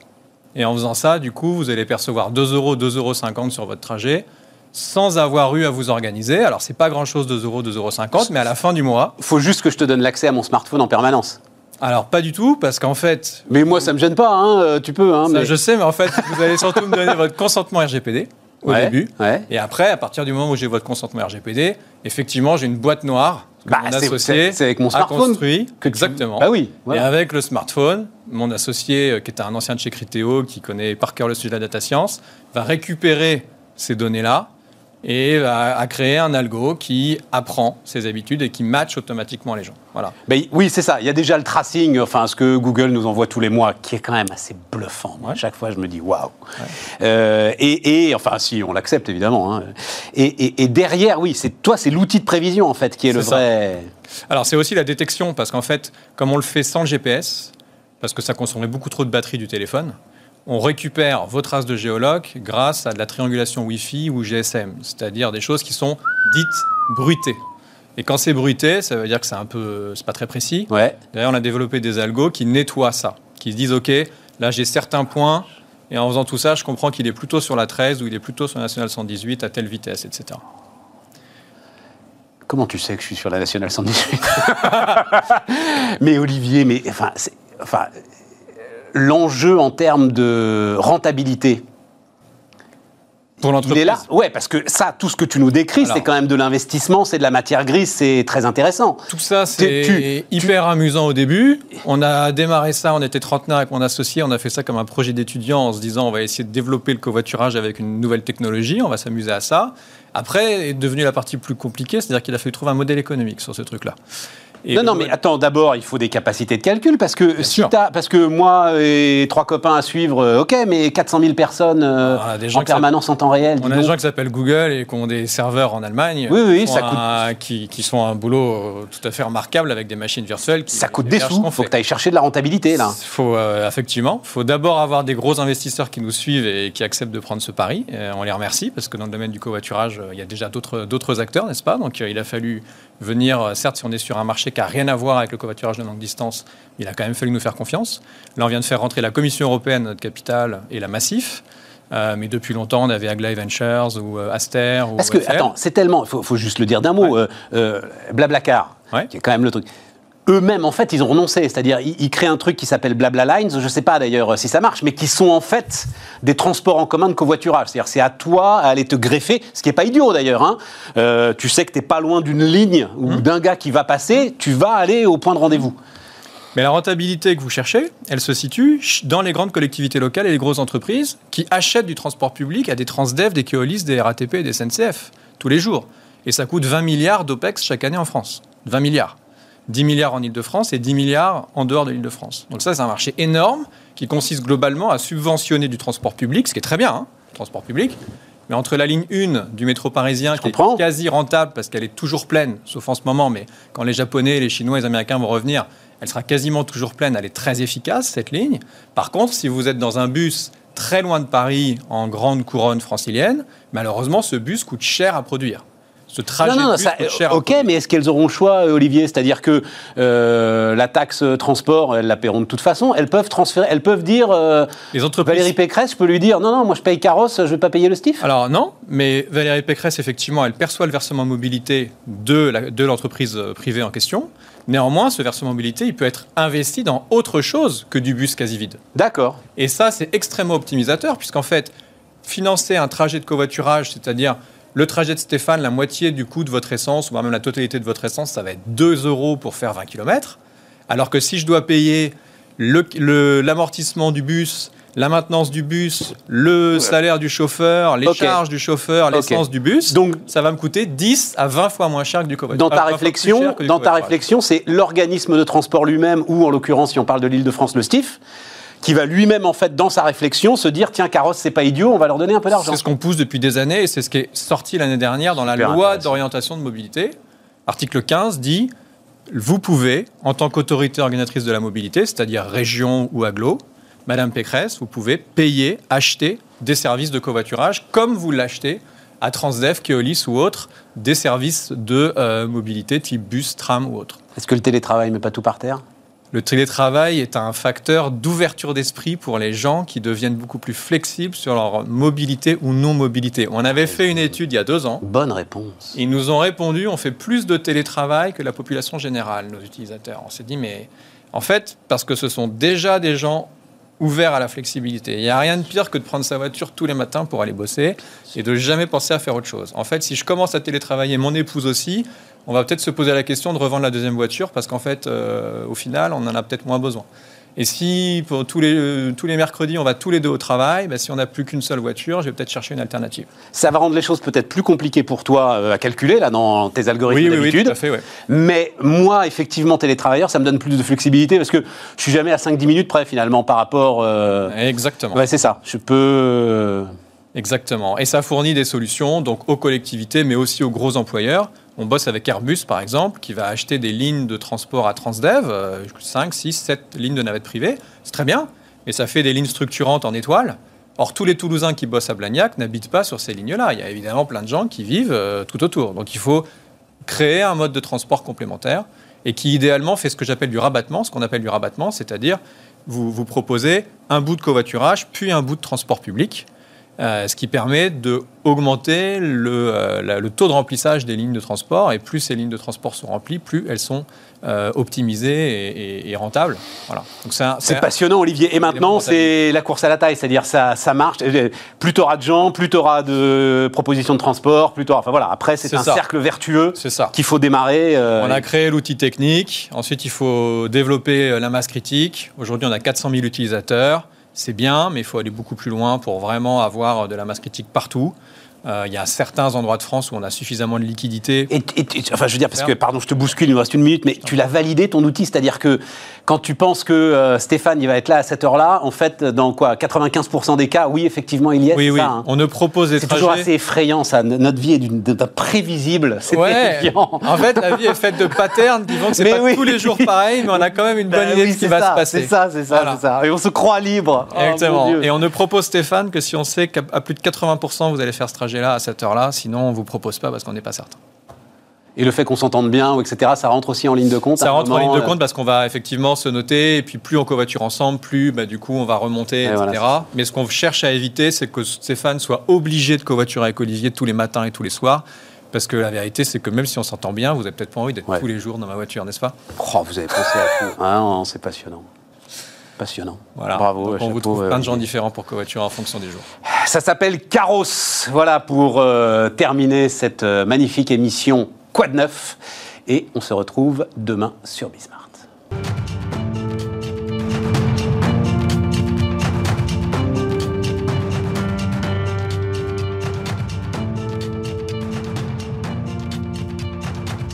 Et en faisant ça, du coup, vous allez percevoir 2 euros, 2,50 euros sur votre trajet sans avoir eu à vous organiser. Alors, c'est pas grand-chose, 2 euros, 2,50 euros, mais à la fin du mois. Il faut juste que je te donne l'accès à mon smartphone en permanence. Alors, pas du tout, parce qu'en fait. Mais moi, ça me gêne pas, hein, euh, tu peux. Hein, Je sais, mais en fait, vous allez surtout me donner votre consentement RGPD au début. Et après, à partir du moment où j'ai votre consentement RGPD, effectivement, j'ai une boîte noire que bah, mon associé c'est avec mon smartphone construit. Que Exactement. Bah oui. Et avec le smartphone, mon associé, euh, qui est un ancien de chez Criteo, qui connaît par cœur le sujet de la data science, va récupérer ces données-là et à, créer un algo qui apprend ses habitudes et qui match automatiquement les gens. Voilà. Ben, oui, c'est ça. Il y a déjà le tracing, enfin ce que Google nous envoie tous les mois, qui est quand même assez bluffant. Moi, chaque fois, je me dis waouh. Euh, et, enfin, si on l'accepte évidemment. Hein. Et, derrière, oui, c'est toi, c'est l'outil de prévision en fait qui est, le vrai. Alors c'est aussi la détection parce qu'en fait, comme on le fait sans le GPS, parce que ça consommerait beaucoup trop de batterie du téléphone on récupère vos traces de géologue grâce à de la triangulation Wi-Fi ou GSM, c'est-à-dire des choses qui sont dites bruitées. Et quand c'est bruité, ça veut dire que c'est un peu, c'est pas très précis. Ouais. D'ailleurs, on a développé des algos qui nettoient ça, qui se disent OK, là j'ai certains points, et en faisant tout ça, je comprends qu'il est plutôt sur la 13 ou il est plutôt sur la nationale 118 à telle vitesse, etc. Comment tu sais que je suis sur la nationale 118 Mais Olivier, mais enfin, enfin l'enjeu en termes de rentabilité pour l'entreprise. Il est là. Ouais, parce que ça, tout ce que tu nous décris, c'est quand même de l'investissement, c'est de la matière grise, c'est très intéressant. Tout ça, c'est hyper amusant au début. On a démarré ça, on était trentenaire avec mon associé, on a fait ça comme un projet d'étudiant en se disant on va essayer de développer le covoiturage avec une nouvelle technologie, on va s'amuser à ça. Après, est devenue la partie plus compliquée, c'est-à-dire qu'il a fallu trouver un modèle économique sur ce truc-là non, non, mais attends, d'abord, il faut des capacités de calcul parce que si parce que moi et trois copains à suivre, euh, ok, mais 400 000 personnes euh, ah, en permanence en temps réel. On a des gens qui s'appellent Google et qui ont des serveurs en Allemagne. Oui, oui, ça coûte. qui, qui, sont un boulot euh, tout à fait remarquable avec des machines virtuelles. ça coûte des sous. Il faut que tu ailles chercher de la rentabilité là. Faut effectivement, il faut d'abord avoir des gros investisseurs qui nous suivent et qui acceptent de prendre ce pari. on les remercie parce que dans le domaine du covoiturage, il y a déjà d'autres acteurs, n'est-ce pas? Donc il a fallu venir, certes, si on est sur un marché qui n'a rien à voir avec le covoiturage de longue distance, il a quand même fallu nous faire confiance. Là, on vient de faire rentrer la Commission européenne, notre capitale, et la Massif. Euh, mais depuis longtemps, on avait Agli Ventures ou euh, Aster. Parce que, attends, c'est tellement, il faut, juste le dire d'un mot, Blablacar, qui est quand même le truc eux-mêmes, en fait, ils ont renoncé. C'est-à-dire, ils, créent un truc qui s'appelle Blabla Lines, je ne sais pas d'ailleurs si ça marche, mais qui sont en fait des transports en commun de covoiturage. C'est-à-dire, c'est à toi à aller te greffer, ce qui n'est pas idiot d'ailleurs. Hein. Euh, tu sais que tu n'es pas loin d'une ligne ou mmh. d'un gars qui va passer, tu vas aller au point de rendez-vous. Mais la rentabilité que vous cherchez, elle se situe dans les grandes collectivités locales et les grosses entreprises qui achètent du transport public à des Transdev, des Keolis, des RATP et des SNCF tous les jours. Et ça coûte 20 milliards d'OPEX chaque année en France. 20 milliards. 10 milliards en Ile-de-France et 10 milliards en dehors de l'Ile-de-France. Donc ça, c'est un marché énorme qui consiste globalement à subventionner du transport public, ce qui est très bien, hein, transport public. Mais entre la ligne 1 du métro parisien, qui est quasi rentable parce qu'elle est toujours pleine, sauf en ce moment, mais quand les Japonais, les Chinois, les Américains vont revenir, elle sera quasiment toujours pleine, elle est très efficace, cette ligne. Par contre, si vous êtes dans un bus très loin de Paris, en grande couronne francilienne, malheureusement, ce bus coûte cher à produire ce trajet non, non, ça, Ok, mais est-ce qu'elles auront le choix, euh, Olivier? C'est-à-dire que euh, la taxe transport, elles la paieront de toute façon. Elles peuvent transférer, elles peuvent dire. Euh, Les entreprises... Valérie Pécresse, je peux lui dire non, non, moi je paye carrosse, je ne vais pas payer le STIF. Alors non, mais Valérie Pécresse, effectivement, elle perçoit le versement mobilité de l'entreprise privée en question. Néanmoins, ce versement mobilité, il peut être investi dans autre chose que du bus quasi vide. D'accord. Et ça, c'est extrêmement optimisateur, puisqu'en fait, financer un trajet de covoiturage, c'est-à-dire le trajet de Stéphane, la moitié du coût de votre essence, ou même la totalité de votre essence, ça va être 2 euros pour faire 20 km. Alors que si je dois payer l'amortissement du bus, la maintenance du bus, le salaire du chauffeur, les charges du chauffeur, l'essence du bus, donc ça va me coûter 10 à 20 fois moins cher que du covoiturage. Dans ta réflexion, dans ta réflexion, c'est l'organisme de transport lui-même ou en l'occurrence si on parle de l'Île-de-France le STIF qui va lui-même, en fait, dans sa réflexion, se dire tiens, carrosse, c'est pas idiot, on va leur donner un peu d'argent. C'est ce qu'on pousse depuis des années et c'est ce qui est sorti l'année dernière dans la loi d'orientation de mobilité. Article 15 dit vous pouvez, en tant qu'autorité organisatrice de la mobilité, c'est-à-dire région ou aglo, Madame Pécresse, vous pouvez payer, acheter des services de covoiturage comme vous l'achetez à Transdev, Keolis ou autres, des services de euh, mobilité type bus, tram ou autre. Est-ce que le télétravail ne met pas tout par terre? Le télétravail est un facteur d'ouverture d'esprit pour les gens qui deviennent beaucoup plus flexibles sur leur mobilité ou non-mobilité. On avait fait une étude il y a deux ans. Bonne réponse. Ils nous ont répondu on fait plus de télétravail que la population générale, nos utilisateurs. On s'est dit mais en fait, parce que ce sont déjà des gens ouvert à la flexibilité. Il n'y a rien de pire que de prendre sa voiture tous les matins pour aller bosser et de jamais penser à faire autre chose. En fait, si je commence à télétravailler, mon épouse aussi, on va peut-être se poser la question de revendre la deuxième voiture parce qu'en fait, euh, au final, on en a peut-être moins besoin. Et si pour tous les, euh, tous les mercredis, on va tous les deux au travail, bah, si on n'a plus qu'une seule voiture, je vais peut-être chercher une alternative. Ça va rendre les choses peut-être plus compliquées pour toi euh, à calculer, là, dans tes algorithmes oui, d'habitude. Oui, tout à fait, ouais. Mais moi, effectivement, télétravailleur, ça me donne plus de flexibilité parce que je suis jamais à 5-10 minutes près, finalement, par rapport... Euh, Exactement. Ouais, c'est ça. Je peux... Exactement. Et ça fournit des solutions donc aux collectivités, mais aussi aux gros employeurs. On bosse avec Airbus, par exemple, qui va acheter des lignes de transport à Transdev, 5, 6, 7 lignes de navettes privées. C'est très bien, mais ça fait des lignes structurantes en étoile. Or, tous les Toulousains qui bossent à Blagnac n'habitent pas sur ces lignes-là. Il y a évidemment plein de gens qui vivent euh, tout autour. Donc, il faut créer un mode de transport complémentaire et qui, idéalement, fait ce que j'appelle du rabattement, ce qu'on appelle du rabattement, c'est-à-dire vous, vous proposez un bout de covoiturage, puis un bout de transport public. Euh, ce qui permet d'augmenter le, euh, le, taux de remplissage des lignes de transport. Et plus ces lignes de transport sont remplies, plus elles sont euh, optimisées et, rentables. Voilà. C'est passionnant, Olivier. Et maintenant, c'est la course à la taille, c'est-à-dire ça, ça marche. Plus tu auras de gens, plus tu auras de propositions de transport, plus Enfin voilà, après, c'est un cercle vertueux qu'il faut démarrer. On a créé l'outil technique. Ensuite, il faut développer la masse critique. Aujourd'hui, on a 400 000 utilisateurs c'est bien, mais il faut aller beaucoup plus loin pour vraiment avoir de la masse critique partout. Euh, il y a certains endroits de France où on a suffisamment de liquidité. Et, enfin, je veux dire, parce que, pardon, je te bouscule, il nous reste une minute, mais tu l'as validé ton outil, c'est-à-dire que quand tu penses que euh, Stéphane, il va être là à cette heure-là, en fait, dans quoi 95% des cas, oui, effectivement, il y est. Oui, oui. Ça, hein. On ne propose des C'est toujours assez effrayant, ça. Notre vie est d'un prévisible. C'est ouais. En fait, la vie est faite de patterns qui vont que c'est pas tous les jours pareil, mais on a quand même une bonne bah idée de ce qui va se passer. C'est ça, c'est ça, c'est ça. Et on se croit libre. Oh, Exactement. et on ne propose, Stéphane, que si on sait qu'à plus de 80%, vous allez faire ce trajet-là à cette heure-là, sinon on vous propose pas parce qu'on n'est pas certain. Et le fait qu'on s'entende bien, etc., ça rentre aussi en ligne de compte Ça rentre en ligne de euh, compte parce qu'on va effectivement se noter, et puis plus on covoiture ensemble, plus bah, du coup on va remonter, etc. Mais ce qu'on cherche à éviter, c'est que Stéphane soit obligé de covoiturer avec Olivier tous les matins et tous les soirs. Parce que la vérité, c'est que même si on s'entend bien, vous n'avez peut-être pas envie d'être tous les jours dans ma voiture, n'est-ce pas? Oh, Vous avez pensé à tout. Ah, c'est passionnant. Passionnant. Voilà. Bravo. on vous trouve plein de gens différents pour covoiturer en fonction des jours. Ça s'appelle Caros. Voilà pour euh, terminer cette euh, magnifique émission Quoi de neuf? Et on se retrouve demain sur Bismarck.